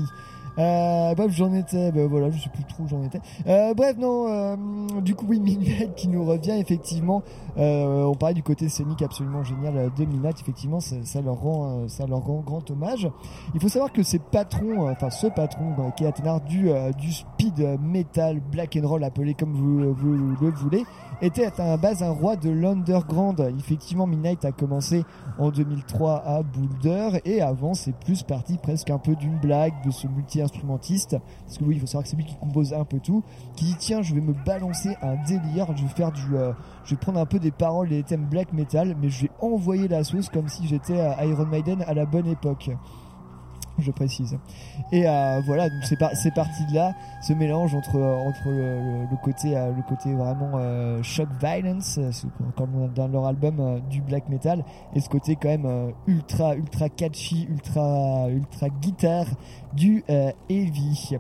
Euh, bref, j'en étais, ben voilà, je sais plus trop où j'en étais. Euh, bref, non, euh, du coup, oui, Midnight qui nous revient, effectivement. Euh, on parlait du côté scénique absolument génial euh, de Midnight, effectivement, ça, leur rend, euh, ça leur rend grand hommage. Il faut savoir que ces patrons, enfin ce patron qui est Athénar du, du speed metal black and roll, appelé comme vous, le voulez, était à base un roi de l'underground. Effectivement, Midnight a commencé en 2003 à Boulder et avant c'est plus parti presque un peu d'une blague de ce multi-instrumentiste parce que oui il faut savoir que c'est lui qui compose un peu tout qui dit tiens je vais me balancer un délire je vais faire du je vais prendre un peu des paroles et des thèmes black metal mais je vais envoyer la sauce comme si j'étais Iron Maiden à la bonne époque je précise. Et euh, voilà, donc c'est par- c'est parti de là, ce mélange entre euh, le, côté vraiment euh, shock violence, comme dans leur album du black metal, et ce côté quand même ultra ultra catchy, ultra ultra guitare du heavy.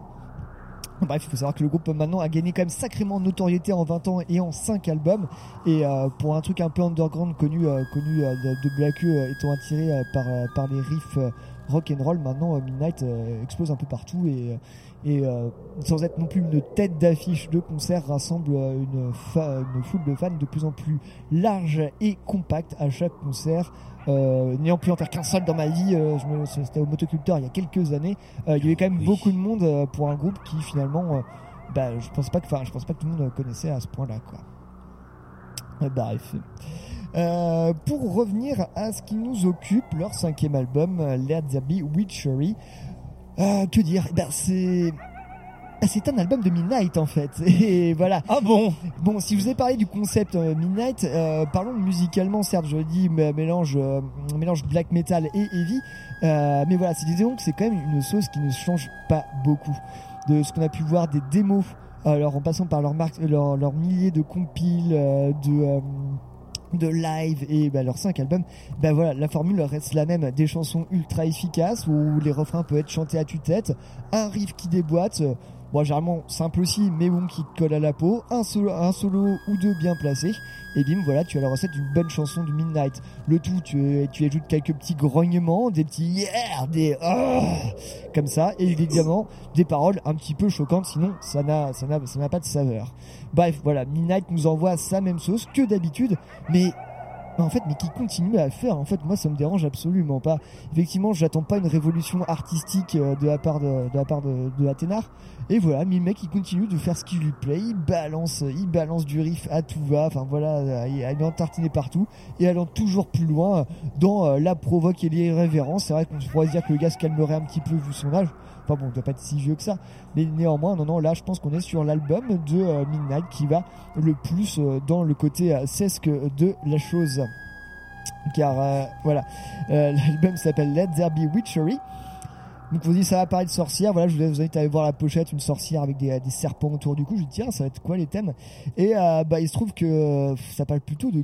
Bref, il faut savoir que le groupe maintenant a gagné quand même sacrément de notoriété en 20 ans et en 5 albums. Et euh, pour un truc un peu underground connu, euh, connu euh, de, Black E, étant attiré par, par les riffs rock and roll, maintenant Midnight explose un peu partout et, sans être non plus une tête d'affiche de concert, rassemble une foule de fans de plus en plus large et compacte à chaque concert. Euh, N'ayant pu en faire qu'un seul dans ma vie, euh, je me- c'était au motoculteur il y a quelques années. Euh, il y avait quand même beaucoup de monde euh, pour un groupe qui finalement, bah, je pense pas que, enfin, je pense pas que tout le monde connaissait à ce point-là, quoi. Euh, Bref. Euh, pour revenir à ce qui nous occupe, leur cinquième album, There Be Witchery. Euh, que dire? Ben, C'est ah, c'est un album de Midnight en fait. Et voilà. Ah bon Bon, si je vous ai parlé du concept euh, Midnight, euh, parlons musicalement. Certes, je mais mélange, euh, mélange black metal et heavy. Mais voilà, c'est disons que c'est quand même une sauce qui ne change pas beaucoup de ce qu'on a pu voir des démos. Alors en passant par leurs milliers de compiles, de de live et bah, leurs cinq albums, bah voilà, la formule reste la même, des chansons ultra efficaces où les refrains peuvent être chantés à tue-tête, un riff qui déboîte, généralement simple aussi, mais bon qui te colle à la peau, un solo, un solo ou deux bien placés, et bim voilà, tu as la recette d'une bonne chanson du Midnight. Le tout, tu, ajoutes quelques petits grognements, des petits yeah, des oh, comme ça, et évidemment des paroles un petit peu choquantes, sinon ça n'a ça n'a pas de saveur. Bref, voilà, Midnight nous envoie sa même sauce que d'habitude, mais en fait, mais qui continue à faire. En fait, moi, ça me dérange absolument pas. Effectivement, j'attends pas une révolution artistique euh, de la part de, la part de, de Athénar. Et voilà, mais le mec, il continue de faire ce qui lui plaît. Il balance, il balance du riff à tout va. Enfin voilà, il il est entartiné partout et allant toujours plus loin euh, dans euh, la provoque et l'irrévérence. C'est vrai qu'on pourrait dire que le gars se calmerait un petit peu vu son âge. Enfin bon, il doit pas être si vieux que ça. Mais néanmoins, non, non, là, je pense qu'on est sur l'album de euh, Midnight qui va le plus euh, dans le côté euh, sesque de la chose. Car voilà, l'album s'appelle Let There Be Witchery. Donc vous dites ça va parler de sorcière, voilà je vous invite à aller voir la pochette, une sorcière avec des, serpents autour du cou, je dis tiens ça va être quoi les thèmes? Et bah il se trouve que ça parle plutôt de...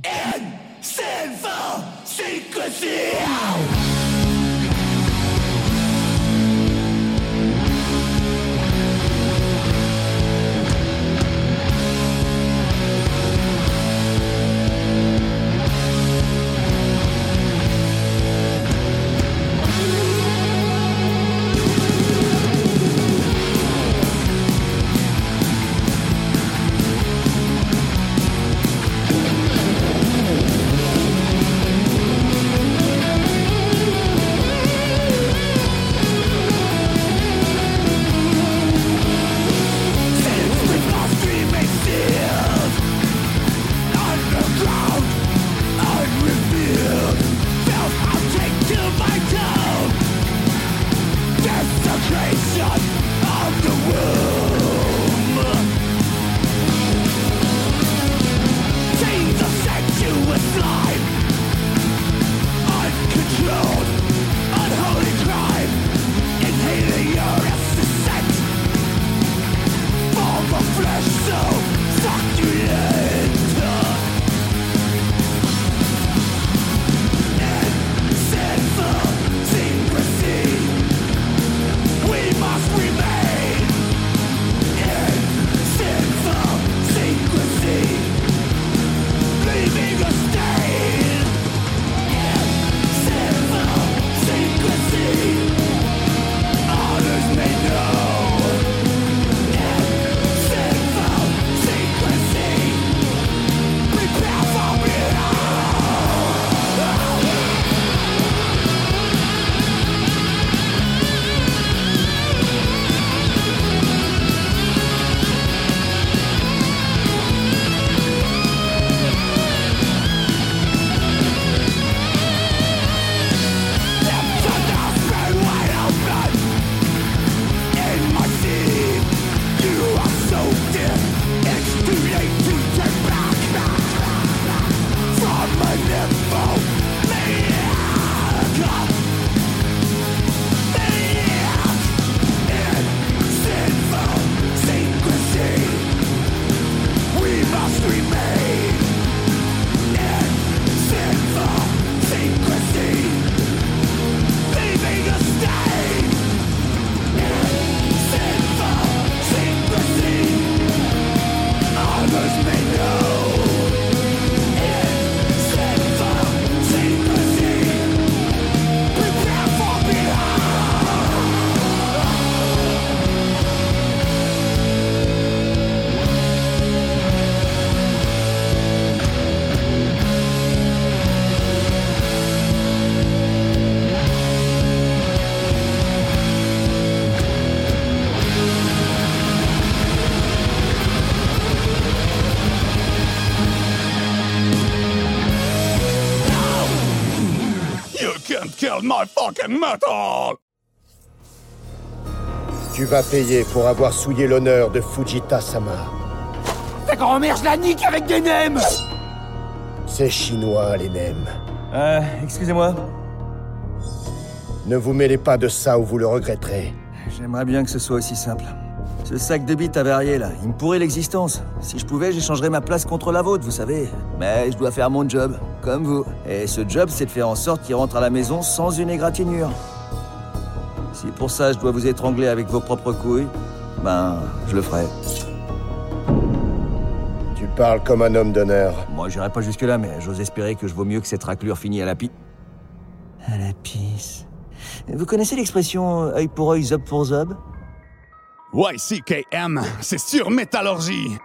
my fucking metal! Tu vas payer pour avoir souillé l'honneur de Fujita-sama. Ta grand-mère, je la nique avec des nems! C'est chinois, les nems. Euh, excusez-moi. Ne vous mêlez pas de ça ou vous le regretterez. J'aimerais bien que ce soit aussi simple. Ce sac de bites avarié là, il me pourrait l'existence. Si je pouvais, j'échangerais ma place contre la vôtre, vous savez. Mais je dois faire mon job, comme vous. Et ce job, c'est de faire en sorte qu'il rentre à la maison sans une égratignure. Si pour ça je dois vous étrangler avec vos propres couilles, ben, je le ferai. Tu parles comme un homme d'honneur. Moi, j'irai pas jusque-là, mais j'ose espérer que je vaux mieux que cette raclure finie à la pi... À la pisse. Vous connaissez l'expression œil pour œil, zob pour zob? YCKM, c'est sur métallurgie!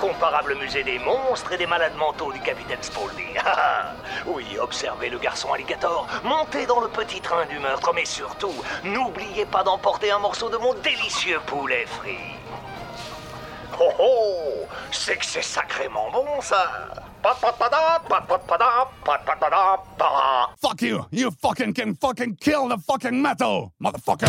L'incomparable musée des monstres et des malades mentaux du capitaine Spaulding. Ah, ah. oui, observez le garçon alligator, montez dans le petit train du meurtre, mais surtout, n'oubliez pas d'emporter un morceau de mon délicieux poulet frit. Oh oh C'est que c'est sacrément bon ça. Fuck you! You fucking can fucking kill the fucking metal, motherfucker!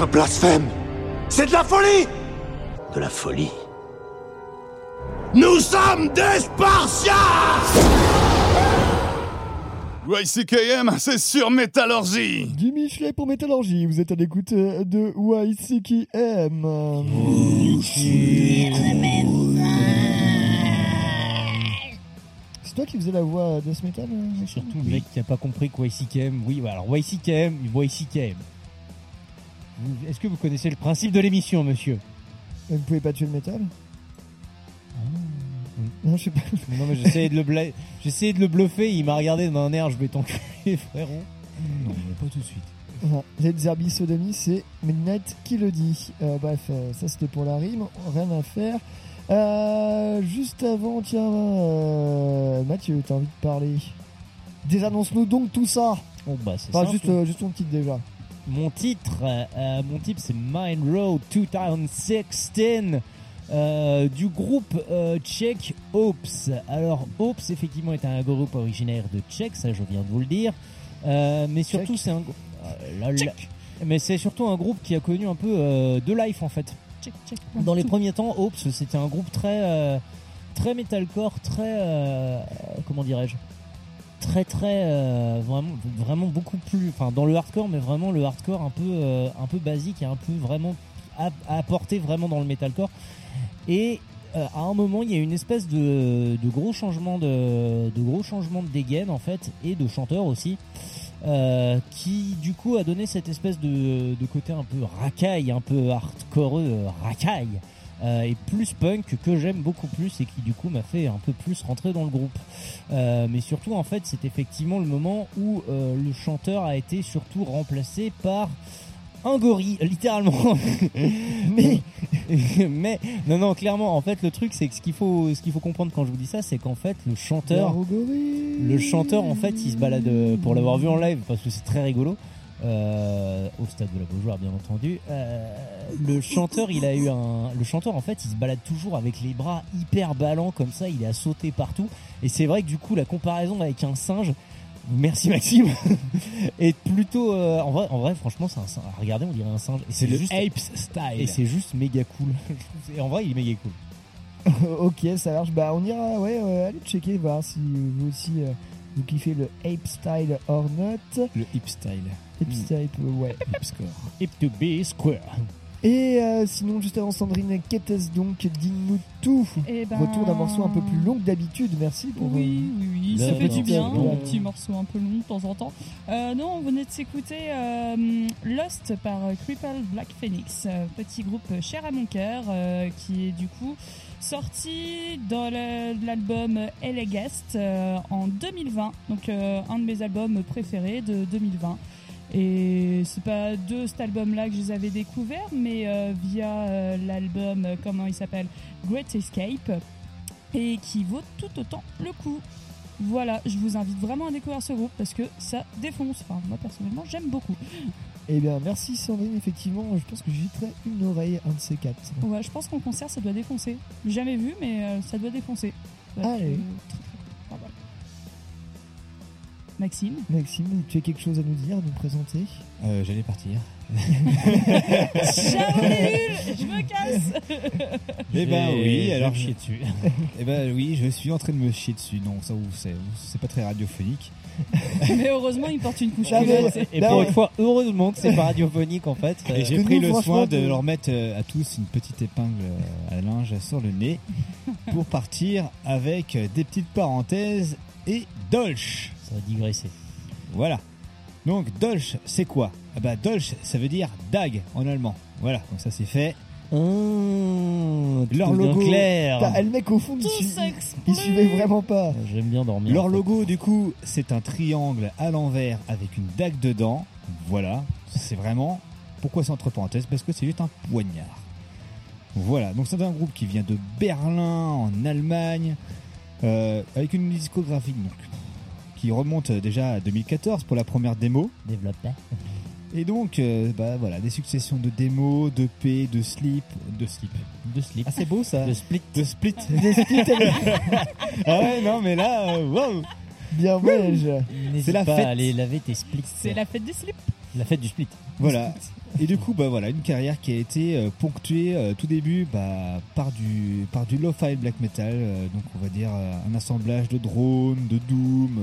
Un blasphème C'est de la folie De la folie Nous sommes des Spartiates YCKM, c'est sur Métallurgie! Du Michelet pour Métallurgie, vous êtes à l'écoute de YCKM. C'est toi qui faisais la voix Death Metal euh, Surtout le mec qui a pas compris que YCKM. Oui, bah alors YCKM, YCKM. Est-ce que vous connaissez le principe de l'émission, monsieur Vous pouvez pas tuer le métal Ah. Non, je sais pas. Non, mais j'essayais de le bla- de le bluffer, il m'a regardé d'un air, je vais t'enculer, frérot. Non, pas tout de suite. Voilà. Led Zerbi Sodomy, c'est Midnight qui le dit. Euh, bref, euh, ça c'était pour la rime, rien à faire. Euh, juste avant, tiens, Mathieu, t'as envie de parler Désannonce-nous donc tout ça. Bon, bah, c'est Enfin, juste, juste ton titre déjà. Mon titre, euh, mon titre c'est Mind Road 2016 euh, du groupe euh, tchèque Hopes. Alors Hopes effectivement est un groupe originaire de Tchèque, ça je viens de vous le dire. Mais surtout c'est un là, là. mais c'est surtout un groupe qui a connu un peu de life en fait. Dans les premiers temps, Hopes c'était un groupe très très metalcore, très comment dirais-je très très euh, vraiment beaucoup plus enfin dans le hardcore mais vraiment le hardcore un peu euh, un peu basique et un peu vraiment apporter vraiment dans le metalcore. Et euh, à un moment il y a une espèce de, gros changement de, de gros changement de dégaine en fait et de chanteur aussi qui du coup a donné cette espèce de, de côté un peu racaille un peu hardcore euh, racaille euh, et plus punk que j'aime beaucoup plus et qui du coup m'a fait un peu plus rentrer dans le groupe. Euh, mais surtout en fait c'est effectivement le moment où euh, le chanteur a été surtout remplacé par un gorille, littéralement. mais, mais, non, non, clairement, en fait, le truc, c'est que ce qu'il faut, ce qu'il faut comprendre quand je vous dis ça, c'est qu'en fait, le chanteur, le chanteur, en fait, il se balade euh, pour l'avoir vu en live parce que c'est très rigolo. Euh, au stade de la Beaujoire, bien entendu. Euh, le chanteur, il a eu un, le chanteur, en fait, il se balade toujours avec les bras hyper ballants comme ça. Il est à sauter partout. Et c'est vrai que du coup, la comparaison avec un singe, Merci Maxime. est plutôt euh, en vrai en vrai franchement c'est un singe. Regardez on dirait un singe et C'est le juste Apes style. et c'est juste méga cool. et en vrai il est méga cool. ok, ça marche. Bah, on ira, ouais, allez checker, voir si vous aussi euh, vous kiffez le ape style or not. Le hip style. Ape style, euh, ouais. Hip score. Hip to be square. Et euh, sinon, juste avant Sandrine, qu'était-ce donc Dis-nous tout? Eh ben- Retour d'un morceau un peu plus long que d'habitude. Merci pour. Oui, euh, oui, oui, ça fait du bien, un petit morceau un peu long de temps en temps. Euh, non, on venait de s'écouter euh, Lost par Cripple Black Phoenix, petit groupe cher à mon cœur, euh, qui est du coup sorti dans l'album LA Guest euh, en 2020, donc euh, un de mes albums préférés de 2020. Et c'est pas de cet album-là que je les avais découverts, mais euh, via euh, l'album, euh, comment il s'appelle Great Escape, et qui vaut tout autant le coup. Voilà, je vous invite vraiment à découvrir ce groupe parce que ça défonce. Enfin, moi personnellement, j'aime beaucoup. Eh bien, merci Sandrine. Effectivement, je pense que j'y une oreille, un de ces quatre. Ouais, je pense qu'en concert, ça doit défoncer. Jamais vu, mais ça doit défoncer. Être, Allez. Maxime Maxime, tu as quelque chose à nous dire, à nous présenter? Euh, J'allais partir. Ciao les je me casse Eh ben oui, je alors me chie dessus. Eh ben oui, je suis en train de me chier dessus. Non, ça vous c'est c'est pas très radiophonique. Mais heureusement, il porte une couche mais- culotte. Et Là, pour ouais. une fois, heureusement que c'est pas radiophonique en fait. Et j'ai que pris nous, le soin de leur mettre euh, à tous une petite épingle euh, à linge sur le nez pour partir avec des petites parenthèses et Dolch. Ça va digresser. Voilà. Donc Dolch, c'est quoi? Ah bah Dolch, ça veut dire dag en allemand. Voilà, donc ça c'est fait. Mmh, Leur logo. clair. Et le mec au fond, il, il suivait vraiment pas. J'aime bien dormir. Leur en fait. logo du coup, c'est un triangle à l'envers avec une dague dedans. Voilà, c'est vraiment pourquoi c'est entre parenthèses? Parce que c'est juste un poignard. Voilà, donc c'est un groupe qui vient de Berlin en Allemagne euh, avec une discographie donc qui remonte déjà à 2014 pour la première démo. Développeur. Et donc, euh, bah voilà, des successions de démos, de P, de slip, de slip. De slip. Ah, c'est beau ça. De split. De split. Des splits, elle- ah ouais, non, mais là, euh, wow. bien belge. N'hésite la pas fête. à aller laver tes splits. C'est la fête des slips. La fête du split. Voilà. Et du coup, bah voilà, une carrière qui a été euh, ponctuée euh, tout début bah, par du par du lo-fi black metal, euh, donc on va dire un assemblage de drones, de doom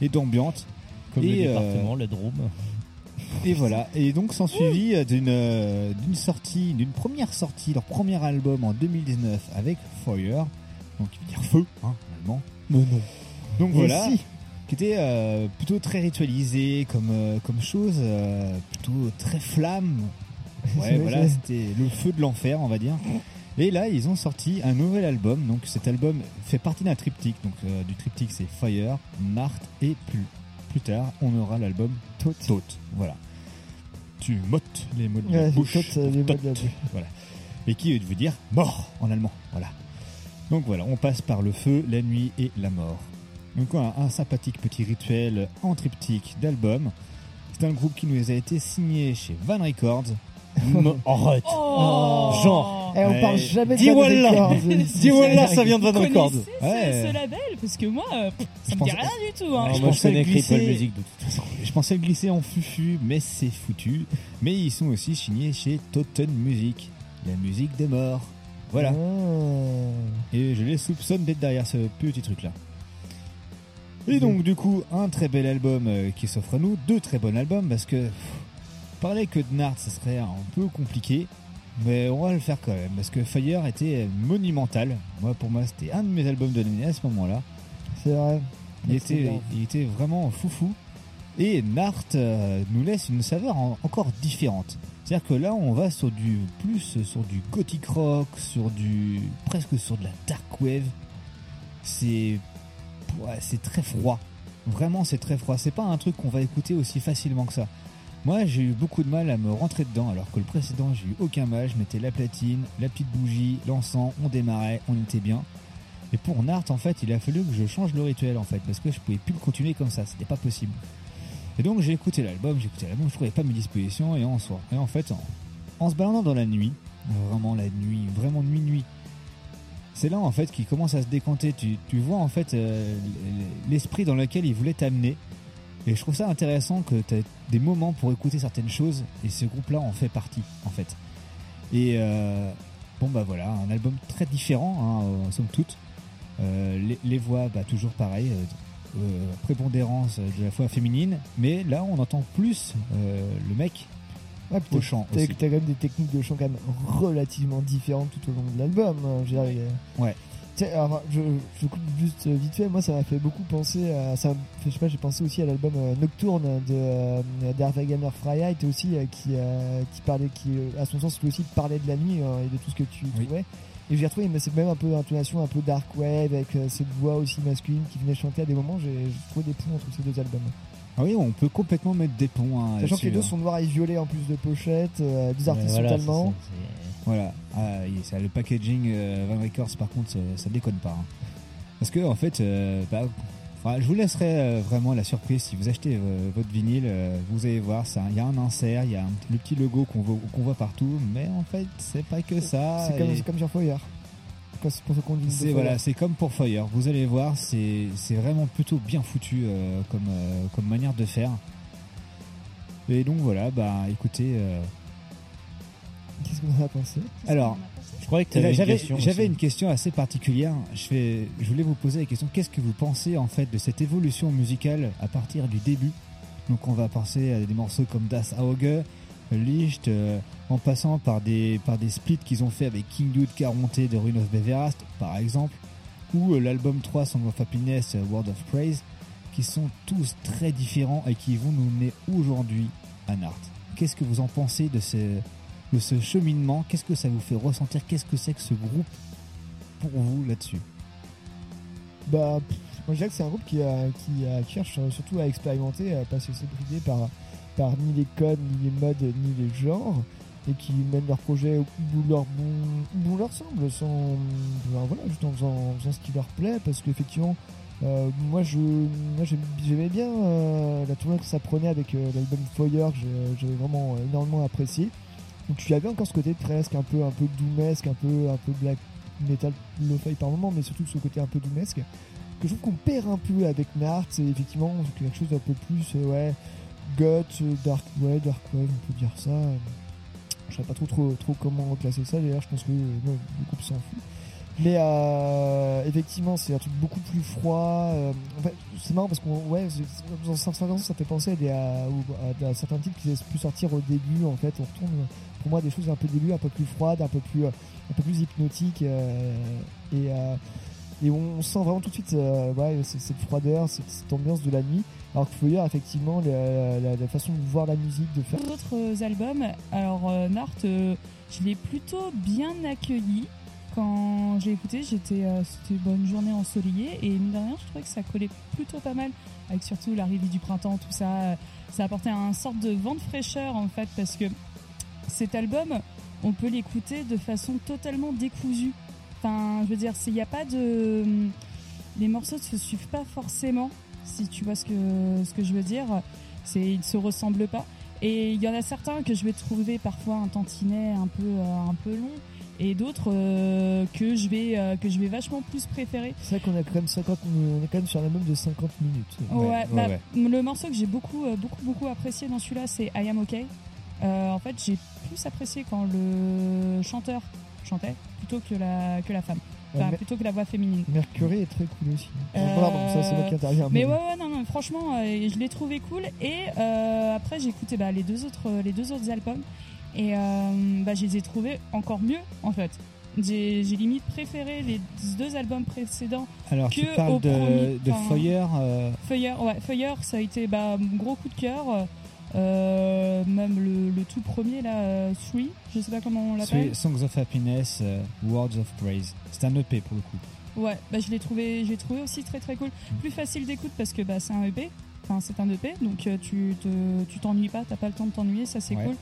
et d'ambiance. Comme Et, le département, le Drôme. Et voilà. Et donc s'en suivi d'une d'une sortie, d'une première sortie, leur premier album en 2019 avec Fire, donc qui veut dire feu, hein, en allemand. Mais non. Donc Et voilà. si. Qui était euh, plutôt très ritualisé comme euh, comme chose, euh, plutôt très flamme. Ouais, voilà, c'était le feu de l'enfer, on va dire. Et là, ils ont sorti un nouvel album. Donc cet album fait partie d'un triptyque. Donc euh, du triptyque, c'est Fire, Nart et plus plus tard, on aura l'album Tot. Tot. Voilà. Tu mottes les mots de la Ouais, bouche. Tot, les mots de la bouche. Voilà. Et qui veut dire mort en allemand. Voilà. Donc voilà, on passe par le feu, la nuit et la mort. Donc voilà, un sympathique petit rituel en triptyque d'album. C'est un groupe qui nous a été signé chez Van Records. Arrête. Oh. Genre. Eh, on Ouais. parle jamais de Dis. Records. Dis voilà, ça vient de Van Records. ce- Ouais. ce, label Parce que moi, euh, pff, ça Je me dit rien du tout. Hein. Alors, je moi, je pensais connais glisser- Music de toute façon. Je pensais le glisser en fufu, mais c'est foutu. Mais ils sont aussi signés chez Totten Music, la musique des morts. Voilà. Ah. Et je les soupçonne d'être derrière ce petit truc là. Et donc du coup un très bel album euh, qui s'offre à nous, deux très bons albums parce que pff, parler que de Nart ce serait un peu compliqué, mais on va le faire quand même parce que Fire était monumental. Moi pour moi c'était un de mes albums de l'année à ce moment-là. C'est vrai. Il était, il était vraiment foufou. Et Nart euh, nous laisse une saveur en- encore différente. C'est-à-dire que là, on va sur du plus sur du gothic rock, sur du presque sur de la dark wave. C'est c'est très froid. Vraiment, c'est très froid. C'est pas un truc qu'on va écouter aussi facilement que ça. Moi, j'ai eu beaucoup de mal à me rentrer dedans, alors que le précédent, j'ai eu aucun mal. Je mettais la platine, la petite bougie, l'encens, on démarrait, on était bien. Et pour Nart, en fait, il a fallu que je change le rituel, en fait, parce que je pouvais plus le continuer comme ça, c'était pas possible. Et donc, j'ai écouté l'album, j'ai écouté l'album, je trouvais pas mes dispositions, et en soi. Et en fait, en, en se baladant dans la nuit, vraiment la nuit, vraiment nuit, nuit, c'est là, en fait, qu'il commence à se décanter. Tu, vois, en fait, euh, l'esprit dans lequel il voulait t'amener. Et je trouve ça intéressant que tu des moments pour écouter certaines choses et ce groupe-là en fait partie en fait. Et euh, bon bah voilà, un album très différent, hein, euh, somme toute. Les, voix, bah, toujours pareil, prépondérance de la voix féminine, mais là on entend plus le mec Ouais, au chant T'as aussi. t'as quand même des techniques de chant quand même relativement différentes tout au long de l'album. hein. Je a- Ouais. Alors, je, je coupe juste vite fait. Moi, ça m'a fait beaucoup penser à. Ça, je sais pas, j'ai pensé aussi à l'album euh, Nocturne de euh, d'Arvagamer Freiheit aussi, euh, qui, euh, qui parlait, qui, euh, à son sens, lui aussi parlait de la nuit euh, et de tout ce que tu trouvais. Et j'ai retrouvé, mais c'est même un peu d'intonation, un peu dark wave, avec euh, cette voix aussi masculine qui venait chanter à des moments. J'ai j'ai trouvé des ponts entre ces deux albums. Ah oui, on peut complètement mettre des ponts. Hein, Sachant que les deux hein. sont noirs et violets en plus de pochette, euh, Ouais, artistes voilà, ça, ah, ça, le packaging euh, Van Records par contre ça, ça déconne pas. hein. Parce que en fait, euh, bah, enfin, je vous laisserai euh, vraiment la surprise si vous achetez euh, votre vinyle, euh, vous allez voir, il y a un insert, il y a un- le petit logo qu'on voit, qu'on voit partout, mais en fait c'est pas que ça. C'est comme, et- comme sur Foyer. C'est pour ce qu'on dit. de c'est Foyer. voilà, c'est comme pour Fire. Vous allez voir, c'est c'est vraiment plutôt bien foutu euh, comme euh, comme manière de faire. Et donc voilà, bah écoutez. euh, Qu'est-ce qu'on en a pensé? Alors, Je croyais que t'avais une j'avais question j'avais aussi. une question assez particulière. Je fais, je voulais vous poser la question. Qu'est-ce que vous pensez en fait de cette évolution musicale à partir du début? Donc on va penser à des morceaux comme Das Auge, Licht, euh, en passant par des par des splits qu'ils ont fait avec King Dude Caronte de Rune of Beverast, par exemple, ou euh, l'album 3 Song of Happiness, euh, Word of Praise, qui sont tous très différents et qui vont nous mener aujourd'hui à Nart. Qu'est-ce que vous en pensez de ce de ce cheminement? Qu'est-ce que ça vous fait ressentir? Qu'est-ce que c'est que ce groupe pour vous là-dessus? Bah, moi je dirais que c'est un groupe qui, a, qui, cherche surtout à expérimenter, à pas se laisser par, ni les codes, ni les modes, ni les genres, et qui mènent leur projet de leur, de leur semble, sans, voilà, juste en faisant, ce qui leur plaît, parce qu'effectivement, euh, moi je j'aimais bien euh, la tournure que ça prenait avec euh, l'album Foyer, que j'ai vraiment énormément apprécié. Donc tu avais encore ce côté presque un peu un peu doomesque, un peu un peu black metal lo-fi par moment, mais surtout ce côté un peu doomesque que je trouve qu'on perd un peu avec Nart. C'est effectivement quelque chose d'un peu plus ouais goth, euh, dark wave, dark wave, on peut dire ça. Je sais pas trop trop trop comment classer ça. D'ailleurs, je pense que euh, non, le groupe s'en fout. Mais euh, effectivement, c'est un truc beaucoup plus froid. euh, c'est marrant parce qu'on ouais, dans certains sens, ça fait penser à, des, à, à- à certains titres qui laissent plus sortir au début. En fait, on retourne pour moi des choses un peu début, un peu plus froides, un peu plus euh, un peu plus hypnotiques euh, et euh, on sent vraiment tout de suite euh, cette froideur, cette ambiance de la nuit. Alors que Foyer, effectivement, la, façon de voir la musique, de faire. D'autres euh, albums, alors euh, euh, je l'ai plutôt bien accueilli. Quand j'ai écouté, j'étais, euh, c'était une bonne journée ensoleillée et mine de rien, je trouvais que ça collait plutôt pas mal avec surtout l'arrivée du printemps, tout ça. Ça apportait un sorte de vent de fraîcheur en fait parce que cet album, on peut l'écouter de façon totalement décousue. Enfin, je veux dire, il n'y a pas de. Les morceaux ne se suivent pas forcément, si tu vois ce que, ce que je veux dire. C'est, ils ne se ressemblent pas. Et il y en a certains que je vais trouver parfois un tantinet un peu, euh, un peu long, et d'autres euh, que, je vais, euh, que je vais vachement plus préférer. C'est vrai qu'on a quand même 50, on est quand même sur un album de 50 minutes. Ouais, bah, le morceau que j'ai beaucoup, beaucoup, beaucoup apprécié dans celui-là, c'est I Am OK. Euh, en fait, j'ai plus apprécié quand le chanteur chantait plutôt que la, que la femme. Enfin, plutôt que la voix féminine. Mercury est très cool aussi. Euh, Pardon, ça c'est moi qui interviens. Mais ouais, ouais, non, non, franchement, euh, je l'ai trouvé cool. Et euh, après, j'ai écouté bah, les deux autres, les deux autres albums, et bah, je les ai trouvés encore mieux, en fait. J'ai limite préféré les deux albums précédents Alors que tu parles au de, premier- de Feuilleur, ouais, Feuilleur, ça a été bah, mon gros coup de cœur. Euh, même le, le tout premier là, euh, Three, je sais pas comment on l'appelle. Three Songs of Happiness, euh, Words of Praise. C'est un EP pour le coup. Ouais, bah je l'ai trouvé, je l'ai trouvé aussi très très cool. Plus facile d'écoute parce que bah c'est un EP. Enfin, c'est un EP, donc euh, tu te, tu t'ennuies pas, t'as pas le temps de t'ennuyer, ça c'est Ouais. cool.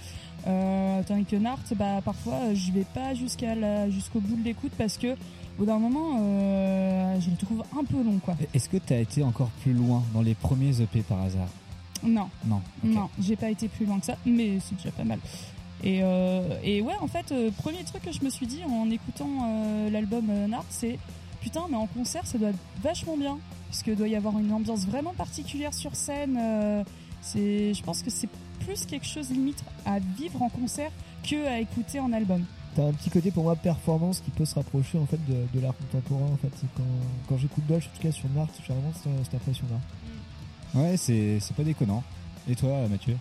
Euh, tandis que Nart, bah parfois euh, je vais pas jusqu'à la, jusqu'au bout de l'écoute parce que au bout d'un moment, euh, je le trouve un peu long, quoi. Est-ce que tu as été encore plus loin dans les premiers EP par hasard? Non. Non. Non, j'ai pas été plus loin que ça, mais c'est déjà pas mal. Et, euh, et ouais, en fait, euh, premier truc que je me suis dit en écoutant euh, l'album euh, Nart, c'est putain, mais en concert, ça doit être vachement bien, puisque doit y avoir une ambiance vraiment particulière sur scène. c'est, je pense que c'est plus quelque chose limite à vivre en concert que à écouter en album. T'as un petit côté pour moi performance qui peut se rapprocher en fait de, de l'art contemporain en fait. Quand, quand j'écoute Dolce, en tout cas sur Nart, j'ai vraiment cette, cette impression-là. Ouais, c'est c'est pas déconnant. Et toi, Mathieu?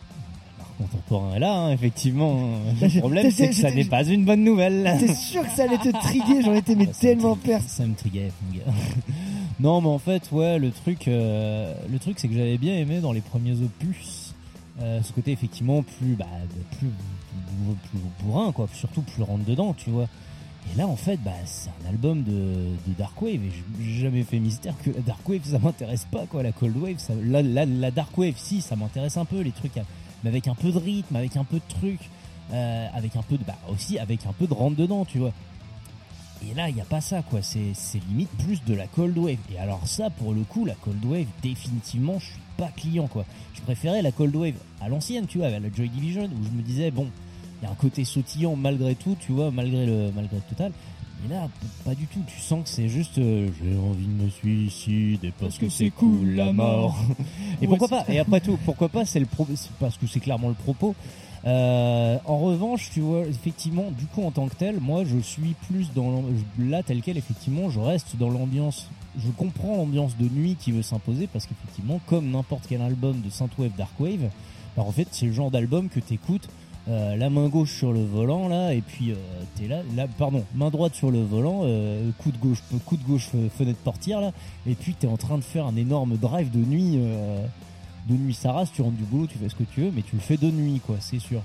Contemporain est là, hein, effectivement. Le problème, c'est que ça n'est pas une bonne nouvelle. T'es sûr que ça allait te triguer? J'en étais mais tellement perdu. Ça me triguait, mon gars. non, mais en fait, ouais, le truc, euh, le truc, c'est que j'avais bien aimé dans les premiers opus euh, ce côté effectivement plus, bah, plus, plus, plus bourrin, quoi, surtout plus rentre dedans, tu vois. Et là, en fait, bah, c'est un album de, Dark Wave et j'ai jamais fait mystère que la Dark Wave, ça m'intéresse pas, quoi. La Cold Wave, ça, la, Dark Wave, si, ça m'intéresse un peu, les trucs, mais avec un peu de rythme, avec un peu de trucs, euh, avec un peu de, bah, aussi avec un peu de rentre dedans, tu vois. Et là, il a pas ça, quoi. C'est, c'est limite plus de la Cold Wave. Et alors ça, pour le coup, la Cold Wave, définitivement, je suis pas client, quoi. Je préférais la Cold Wave à l'ancienne, tu vois, à la Joy Division, où je me disais, bon, il y a un côté sautillant malgré tout, tu vois, malgré le, malgré le total. Et là, pas du tout. Tu sens que c'est juste, euh, j'ai envie de me suicider parce que c'est cool la mort. Et Ouais, pourquoi pas Et après tout, pourquoi pas C'est le pro- parce que c'est clairement le propos. Euh, en revanche, tu vois, effectivement, du coup, en tant que tel, moi, je suis plus dans là tel quel. Effectivement, je reste dans l'ambiance. Je comprends l'ambiance de nuit qui veut s'imposer parce qu'effectivement, comme n'importe quel album de synthwave, darkwave, bah, en fait, c'est le genre d'album que t'écoutes. Euh, la main gauche sur le volant là et puis euh, t'es là, pardon main droite sur le volant euh, coup de gauche coup de gauche euh, fenêtre portière là et puis t'es en train de faire un énorme drive de nuit euh, de nuit ça tu rentres du boulot, tu fais ce que tu veux, mais tu le fais de nuit, quoi, c'est sûr.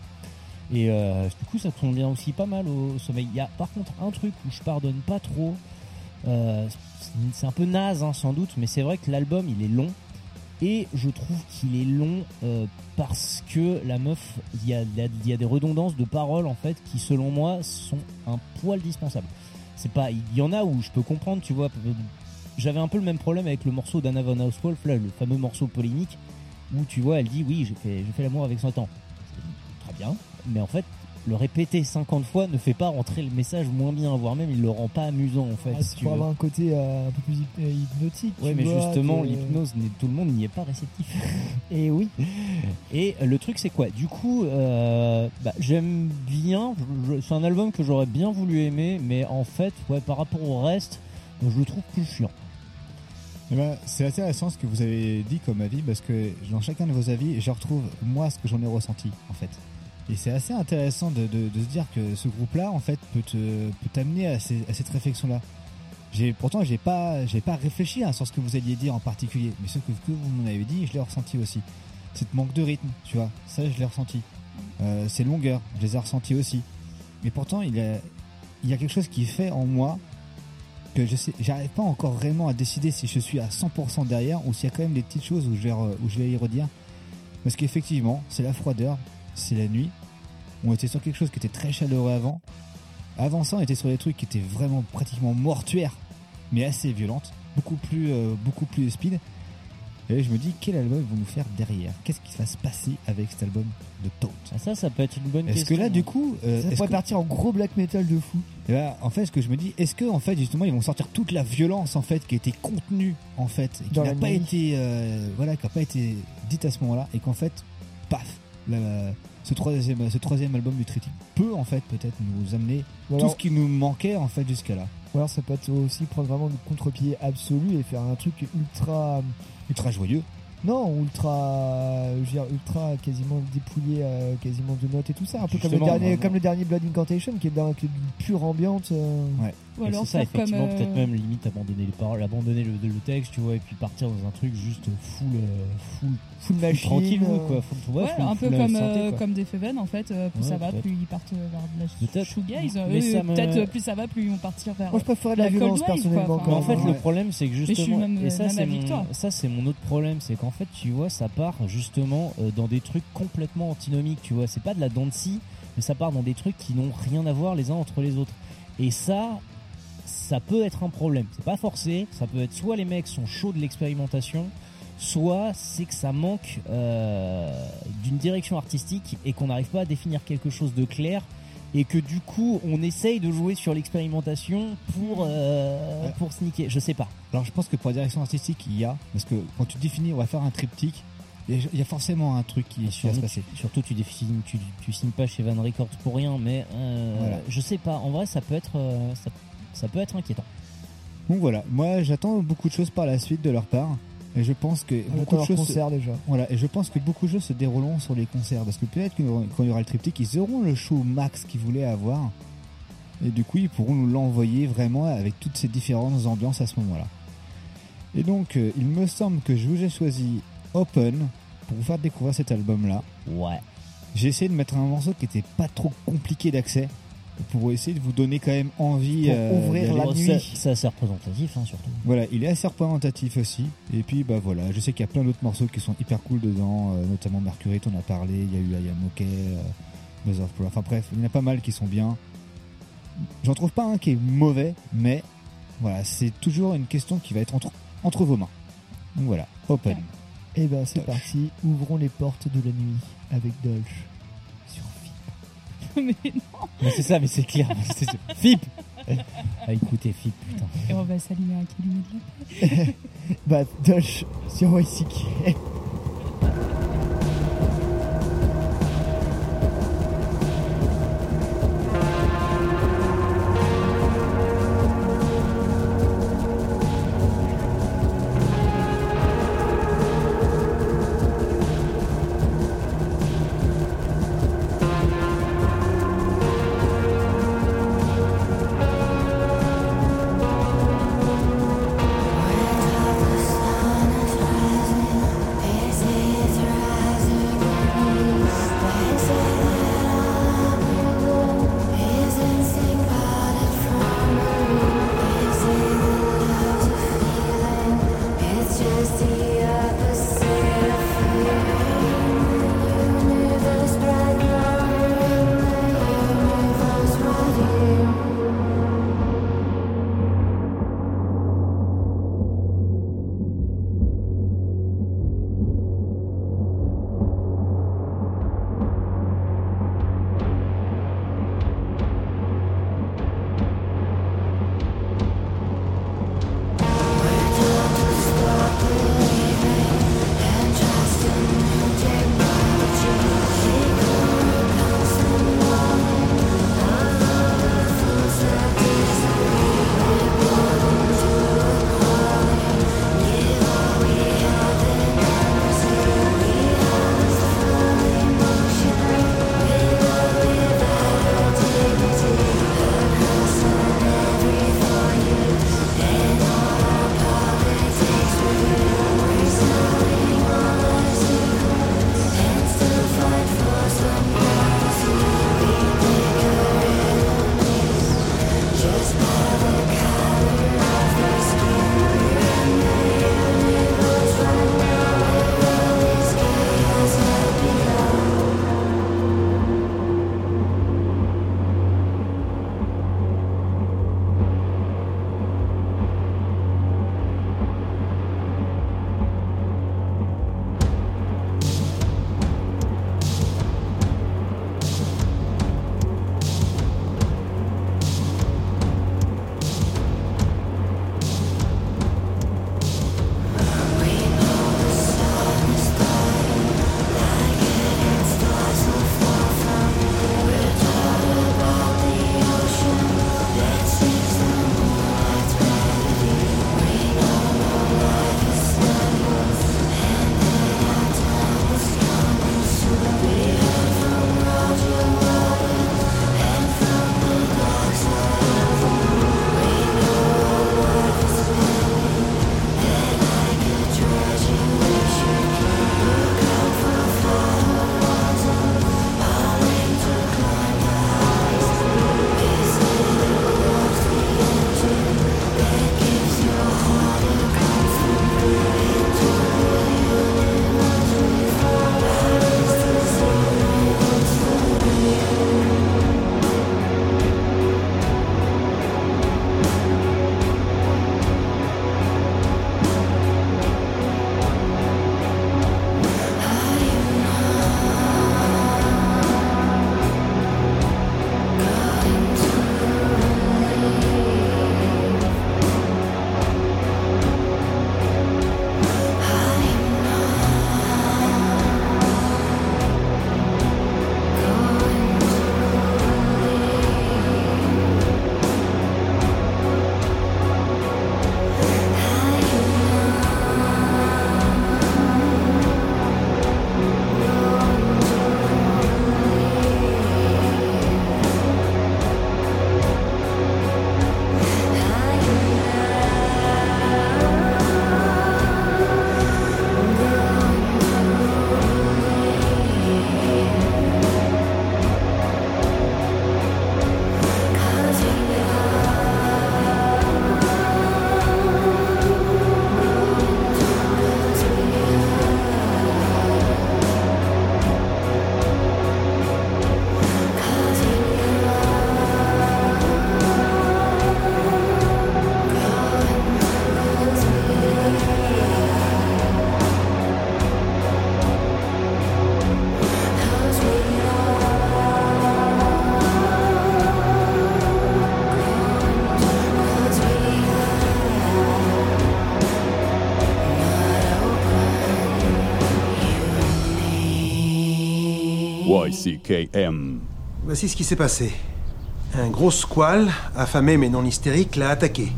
Et du coup, ça te convient aussi pas mal au sommeil. Il y a par contre un truc où je pardonne pas trop. C'est- c'est un peu naze, hein, sans doute, mais c'est vrai que l'album il est long. Et je trouve qu'il est long euh, parce que la meuf, il y a, des redondances de paroles en fait qui, selon moi, sont un poil dispensables. C'est pas, il y en a où je peux comprendre, tu vois. J'avais un peu le même problème avec le morceau d'Anna von Hauswolf, là, le fameux morceau polémique, où tu vois, elle dit oui, j'ai fait, fait l'amour avec 100 ans. Très bien, mais en fait, le répéter 50 fois ne fait pas rentrer le message moins bien, voire même il le rend pas amusant en fait. Ah, si tu pour avoir un côté euh, un peu plus euh, hypnotique. Ouais, tu mais vois, justement, l'hypnose, tout le monde n'y est pas réceptif. Et oui. Et le truc, c'est quoi? Du coup, euh, bah, j'aime bien. C'est un album que j'aurais bien voulu aimer, mais en fait, ouais, par rapport au reste, je le trouve plus chiant. Eh ben, c'est intéressant ce que vous avez dit comme avis parce que dans chacun de vos avis, je retrouve moi ce que j'en ai ressenti en fait. Et c'est assez intéressant de, se dire que ce groupe-là en fait peut t'amener à, cette réflexion-là. Pourtant j'ai pas pas réfléchi hein, sur ce que vous alliez dire en particulier, mais ce que, vous m'en avez dit, je l'ai ressenti aussi. Cette manque de rythme, tu vois, ça je l'ai ressenti. Euh, ces longueurs, je les ai ressenties aussi. Mais pourtant il y a quelque chose qui fait en moi que je sais, j'arrive pas encore vraiment à décider si je suis à 100% derrière ou s'il y a quand même des petites choses où je vais y redire. Parce qu'effectivement, c'est la froideur, c'est la nuit. On était sur quelque chose qui était très chaleureux avant. Avant ça, on était sur des trucs qui étaient vraiment pratiquement mortuaires, mais assez violentes, beaucoup plus, euh, beaucoup plus speed. Et je me dis, quel album ils vont nous faire derrière? Qu'est-ce qui va se passer avec cet album de Tote Ça, ça peut être une bonne Est-ce question. que là, du coup, euh, Ça est-ce pourrait que- partir en gros black metal de fou. et là, en fait, ce que je me dis, est-ce que en fait justement ils vont sortir toute la violence en fait qui était contenue en fait, et qui n'a pas nuit. été, euh, voilà, qui n'a pas été dite à ce moment-là, et qu'en fait, paf, la- ce troisième, ce troisième album du Tritic peut en fait peut-être nous amener Ou tout ce qui nous manquait en fait jusqu'à là. Ou alors ça peut être aussi prendre vraiment le contre-pied absolu et faire un truc ultra. Ultra joyeux. Non, ultra. Je veux dire, ultra quasiment dépouillé, euh, quasiment de notes et tout ça. Un peu comme le, dernier, non, comme le dernier Blood Incantation qui est, dans, qui est pure ambiante. euh. Ou alors c'est ça, faire effectivement, euh, peut-être même limite abandonner les paroles, abandonner le, le texte, tu vois, et puis partir dans un truc juste full, euh, full, Full machine, tranquille, euh, quoi. Full, ouais, Ouais, full- un peu full comme, euh, comme des Feven en fait, euh, plus Ouais, ça va, plus ils partent vers de la Peut-être. shoegaze. Peut-être euh, plus ça va, plus ils vont partir vers. Moi, je préférais la la cold violence personnellement. En fait, Ouais. le problème, c'est que je suis justement, même- et ça, même c'est ça, c'est mon autre problème, c'est qu'en fait, tu vois, ça part justement euh, dans des trucs complètement antinomiques, tu vois. C'est pas de la scie, mais ça part dans des trucs qui n'ont rien à voir les uns entre les autres. Et ça, ça peut être un problème. C'est pas forcé. Ça peut être soit les mecs sont chauds de l'expérimentation, soit c'est que ça manque euh, d'une direction artistique et qu'on n'arrive pas à définir quelque chose de clair et que du coup on essaye de jouer sur l'expérimentation pour euh, Ouais. pour sneaker. Je sais pas. Alors je pense que pour la direction artistique, il y a, parce que quand tu définis, on va faire un triptyque, il y a, forcément un truc qui, qui va se Surtout, passer. tu, surtout, tu définis, tu, tu signes pas chez Van Records pour rien, mais euh, Voilà. je sais pas. En vrai, ça peut être euh, ça, ça peut être inquiétant. Donc voilà, moi j'attends beaucoup de choses par la suite de leur part. Et je pense que On beaucoup de choses. concert déjà. Voilà, et je pense que beaucoup de choses se dérouleront sur les concerts. Parce que peut-être que quand il y aura le triptyque, ils auront le show max qu'ils voulaient avoir. Et du coup, ils pourront nous l'envoyer vraiment avec toutes ces différentes ambiances à ce moment-là. Et donc, euh, il me semble que je vous ai choisi Open pour vous faire découvrir cet album-là. Ouais. J'ai essayé de mettre un morceau qui était pas trop compliqué d'accès pour essayer de vous donner quand même envie Pour euh, ouvrir la nuit. C'est assez représentatif, hein, surtout. Voilà, il est assez représentatif aussi. Et puis bah voilà, je sais qu'il y a plein d'autres morceaux qui sont hyper cool dedans, euh, notamment Mercury, t'en as parlé, il y a eu I Am OK, euh, Mother of Pearl. Enfin bref, il y en a pas mal qui sont bien. J'en trouve pas un qui est mauvais, mais voilà, c'est toujours une question qui va être entre, entre vos mains. Donc voilà, open. Et ben c'est parti, ouvrons les portes de la nuit avec Dolch mais non. Mais c'est ça, mais c'est clair. Fip Ah, écoutez, Fip, putain. Et on va s'allumer un calumet de la. Bah Dolch sur YCK. Voici ce qui s'est passé. Un gros squale, affamé mais non hystérique, l'a attaqué.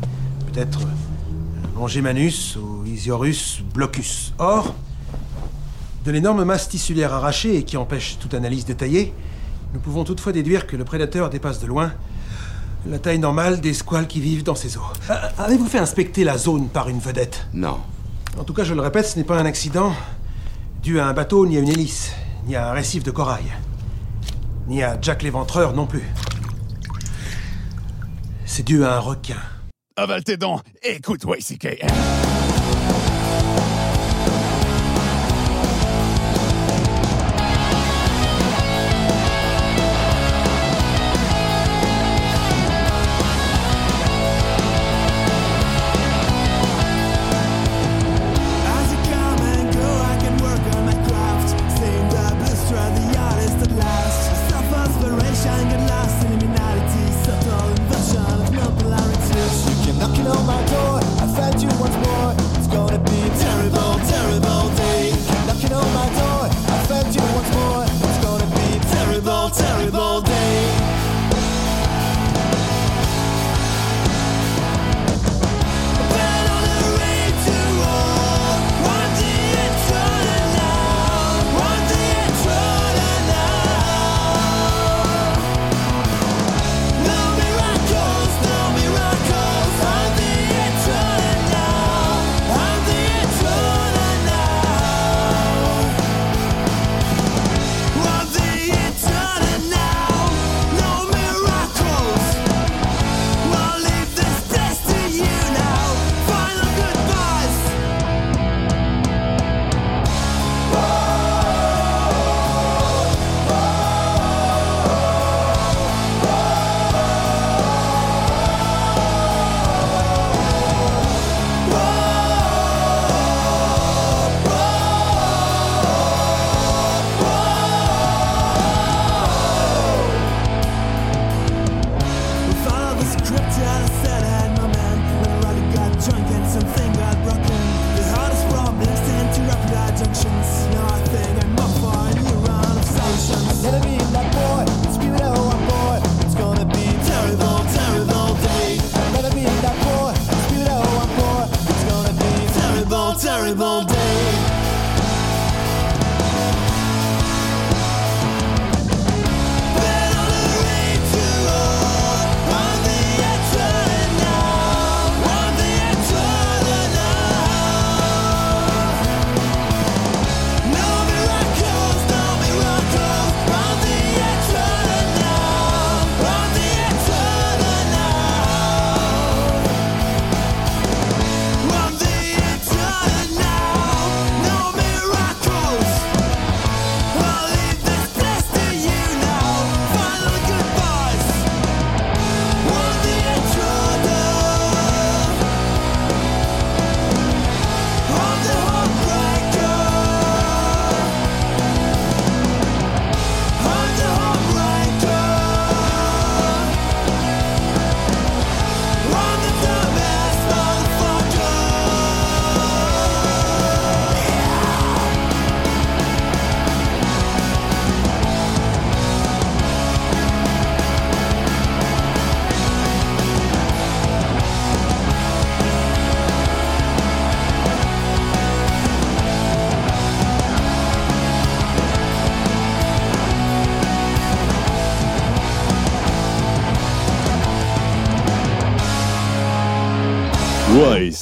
Peut-être euh, Longimanus ou Isiorus blocus. Or, de l'énorme masse tissulaire arrachée et qui empêche toute analyse détaillée, nous pouvons toutefois déduire que le prédateur dépasse de loin la taille normale des squales qui vivent dans ces eaux. Euh, Avez-vous fait inspecter la zone par une vedette? Non. En tout cas, je le répète, ce n'est pas un accident dû à un bateau, ni à une hélice, ni à un récif de corail, ni à Jack l'éventreur non plus. C'est dû à un requin. Avale tes dents, écoute YCKM.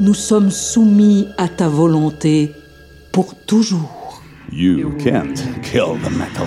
nous sommes soumis à ta volonté pour toujours. You can't kill the metal.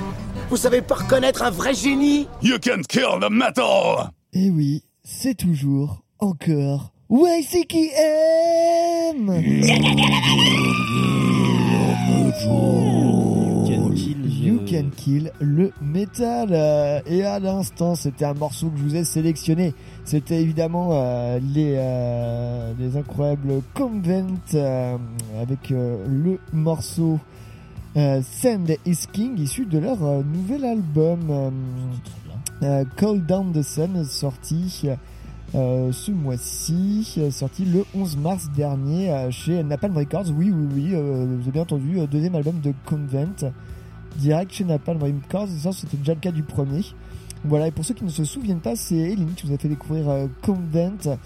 Vous savez pas reconnaître un vrai génie? You can kill the metal! Et oui, c'est toujours, encore, YCKM You can kill le métal. Et à l'instant, c'était un morceau que je vous ai sélectionné. C'était évidemment euh, les, euh, les incroyables Convent euh, avec euh, le morceau euh, Sand is King issu de leur euh, nouvel album euh, euh, Call Down the Sun sorti euh, ce mois-ci, sorti le 11 mars dernier chez Napalm Records. Oui, oui, oui, vous avez bien entendu, deuxième album de Convent, direct chez Napalm Records. Ça, c'était déjà le cas du premier. Voilà, et pour ceux qui ne se souviennent pas, c'est Eline qui vous a fait découvrir Convent,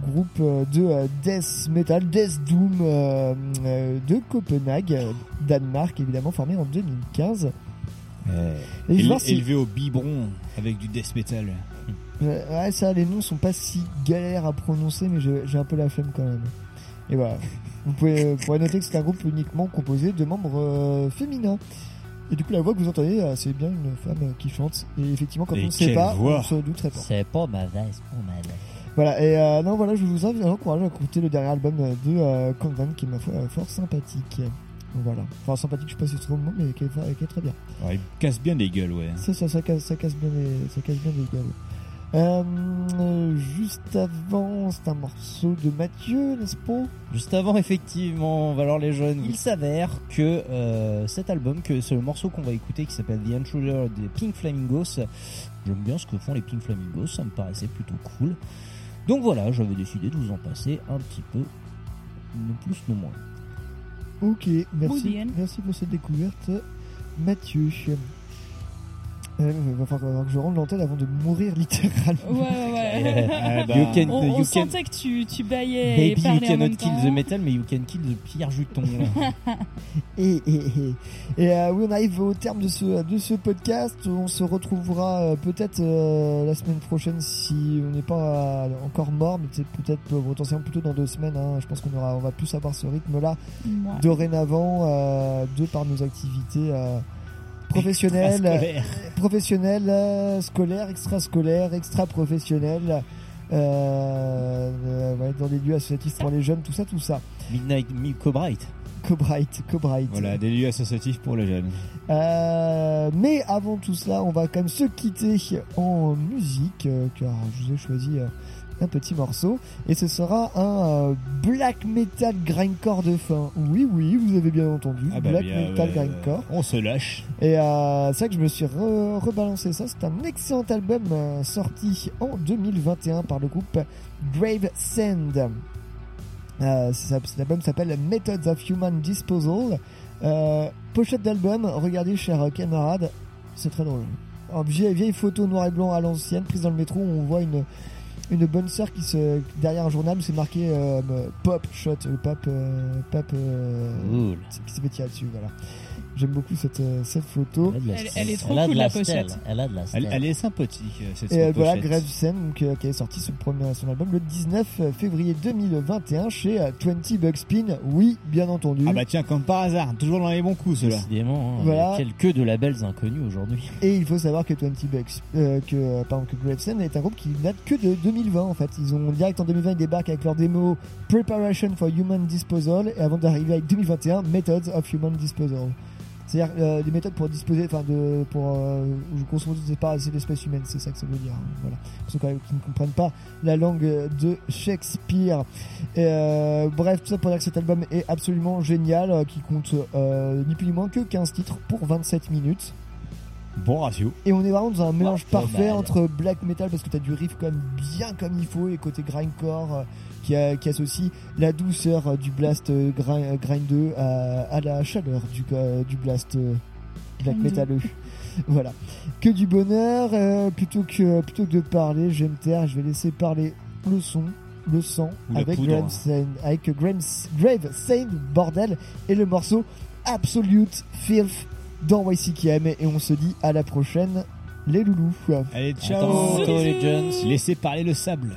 groupe euh, de euh, death metal, death doom euh, euh, de Copenhague, euh, Danemark, évidemment, formé en 2015. Et je vais Éle- si- Élevé au biberon avec du death metal. Ouais, ouais, ça, les noms sont pas si galères à prononcer, mais j'ai un peu la flemme quand même. Et voilà. Vous pouvez, pourrez noter que c'est un groupe uniquement composé de membres euh, féminins. Et du coup, la voix que vous entendez, euh, c'est bien une femme euh, qui chante. Et effectivement, quand Et on ne sait pas, voix. on se douterait pas. C'est pas mauvaise, pas mauvaise. Voilà, et euh, non, voilà, je vous invite à encourager à écouter le dernier album euh, de euh, qui est ma foi euh, fort sympathique. Donc Voilà. Enfin, sympathique, je sais pas si c'est trop le mot, mais qui est, qui est très bien. Ouais, il casse bien les gueules, ouais. Ça, ça, ça, casse, ça casse bien les, ça casse bien les gueules. Euh, juste avant, c'est un morceau de Mathieu, n'est-ce pas? Juste avant, effectivement, Valeur les jeunes, il s'avère que euh, cet album, que c'est le morceau qu'on va écouter qui s'appelle The Intruder des Pink Flamingos, j'aime bien ce que font les Pink Flamingos, ça me paraissait plutôt cool. Donc voilà, j'avais décidé de vous en passer un petit peu, non plus, non moins. Ok, merci, merci pour cette découverte, Mathieu. Euh, il va falloir que je rende l'antenne avant de mourir littéralement. Ouais, ouais. Bah. You can- on on you can- sentait que tu, tu baillais Baby, et you parlais en cannot même kill temps. the metal, mais you can kill the Pierre Juton. Et, et, et, et, euh, oui, on arrive au terme de ce, de ce podcast. On se retrouvera euh, peut-être euh, la semaine prochaine si on n'est pas euh, encore mort, mais peut-être euh, potentiellement plutôt dans deux semaines. hein. Je pense qu'on aura, on va plus avoir ce rythme-là Ouais. dorénavant, euh, de par nos activités euh, professionnelles, euh, scolaires, extrascolaires, extra-professionnelles. Euh, euh, ouais, dans des lieux associatifs pour les jeunes, tout ça, tout ça. Midnight Mi- Cobright. Cobright, Cobright. Voilà, des lieux associatifs pour les jeunes. Euh, mais avant tout cela, on va quand même se quitter en musique, euh, car je vous ai choisi euh, un petit morceau, et ce sera un euh, black metal grindcore de fin. Oui, oui, vous avez bien entendu, Ah bah black bien, metal ouais, grindcore. On se lâche. Et euh, c'est vrai que je me suis re- rebalancé ça. C'est un excellent album euh, sorti en 2021 par le groupe Grave Sand. Euh, cet album s'appelle Methods of Human Disposal. Pochette d'album, regardez chers camarades, c'est très drôle. Alors, vieille, vieille photo noir et blanc à l'ancienne, prise dans le métro, où on voit une, une bonne sœur qui se derrière un journal où c'est marqué euh, pop shot, le pop, euh, pop euh, Cool. qui se met tirer dessus, voilà. J'aime beaucoup cette, euh, cette photo. Elle- elle est trop Elle a cool de la la pochette. Elle a de la Elle, stèle. elle est sympathique, euh, cette Et euh, voilà, pochette. Grave Sen, donc, euh, qui est sorti son, premier, son album le 19 février 2021 chez euh, 20 Bugspin. Oui, bien entendu. Ah bah tiens, comme par hasard, toujours dans les bons coups, ceux-là. Décidément, hein, Voilà. a quelques de labels inconnus aujourd'hui. Et il faut savoir que 20 Bucks, euh, que, euh, pardon, que Gravesen est un groupe qui date que de 2020 en fait. Ils ont direct en 2020 ils débarquent avec leur démo Preparation for Human Disposal et avant d'arriver avec 2021 Methods of Human Disposal. C'est-à-dire euh, des méthodes pour disposer, enfin de pour euh, modo c'est pas c'est l'espèce humaine, c'est ça que ça veut dire. hein, voilà. Pour ceux qui ne comprennent pas la langue de Shakespeare. Et, euh, bref, tout ça pour dire que cet album est absolument génial, euh, qui compte ni plus ni moins que 15 titres pour 27 minutes. Bon ratio. Et on est vraiment dans un mélange parfait entre black metal parce que t'as du riff quand même bien comme il faut et côté grindcore qui, a- qui associe la douceur du blast euh, grind, euh, grindeux à, à la chaleur du, euh, du blast black metalleux. voilà. Que du bonheur. euh, plutôt, que, plutôt que de parler, je vais me taire. Je vais laisser parler le son, le sang, Ou avec, avec Graham- Grave Saint, bordel, et le morceau Absolute Filth dans YCKM. Et on se dit à la prochaine, les loulous. Allez, ciao. Attends, ciao, les Jones. Laissez parler le sable.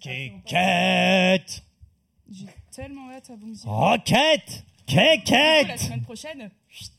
Kékette J'ai tellement hâte à vous me dire. Roquette. Coup, La Kékette semaine prochaine, chut,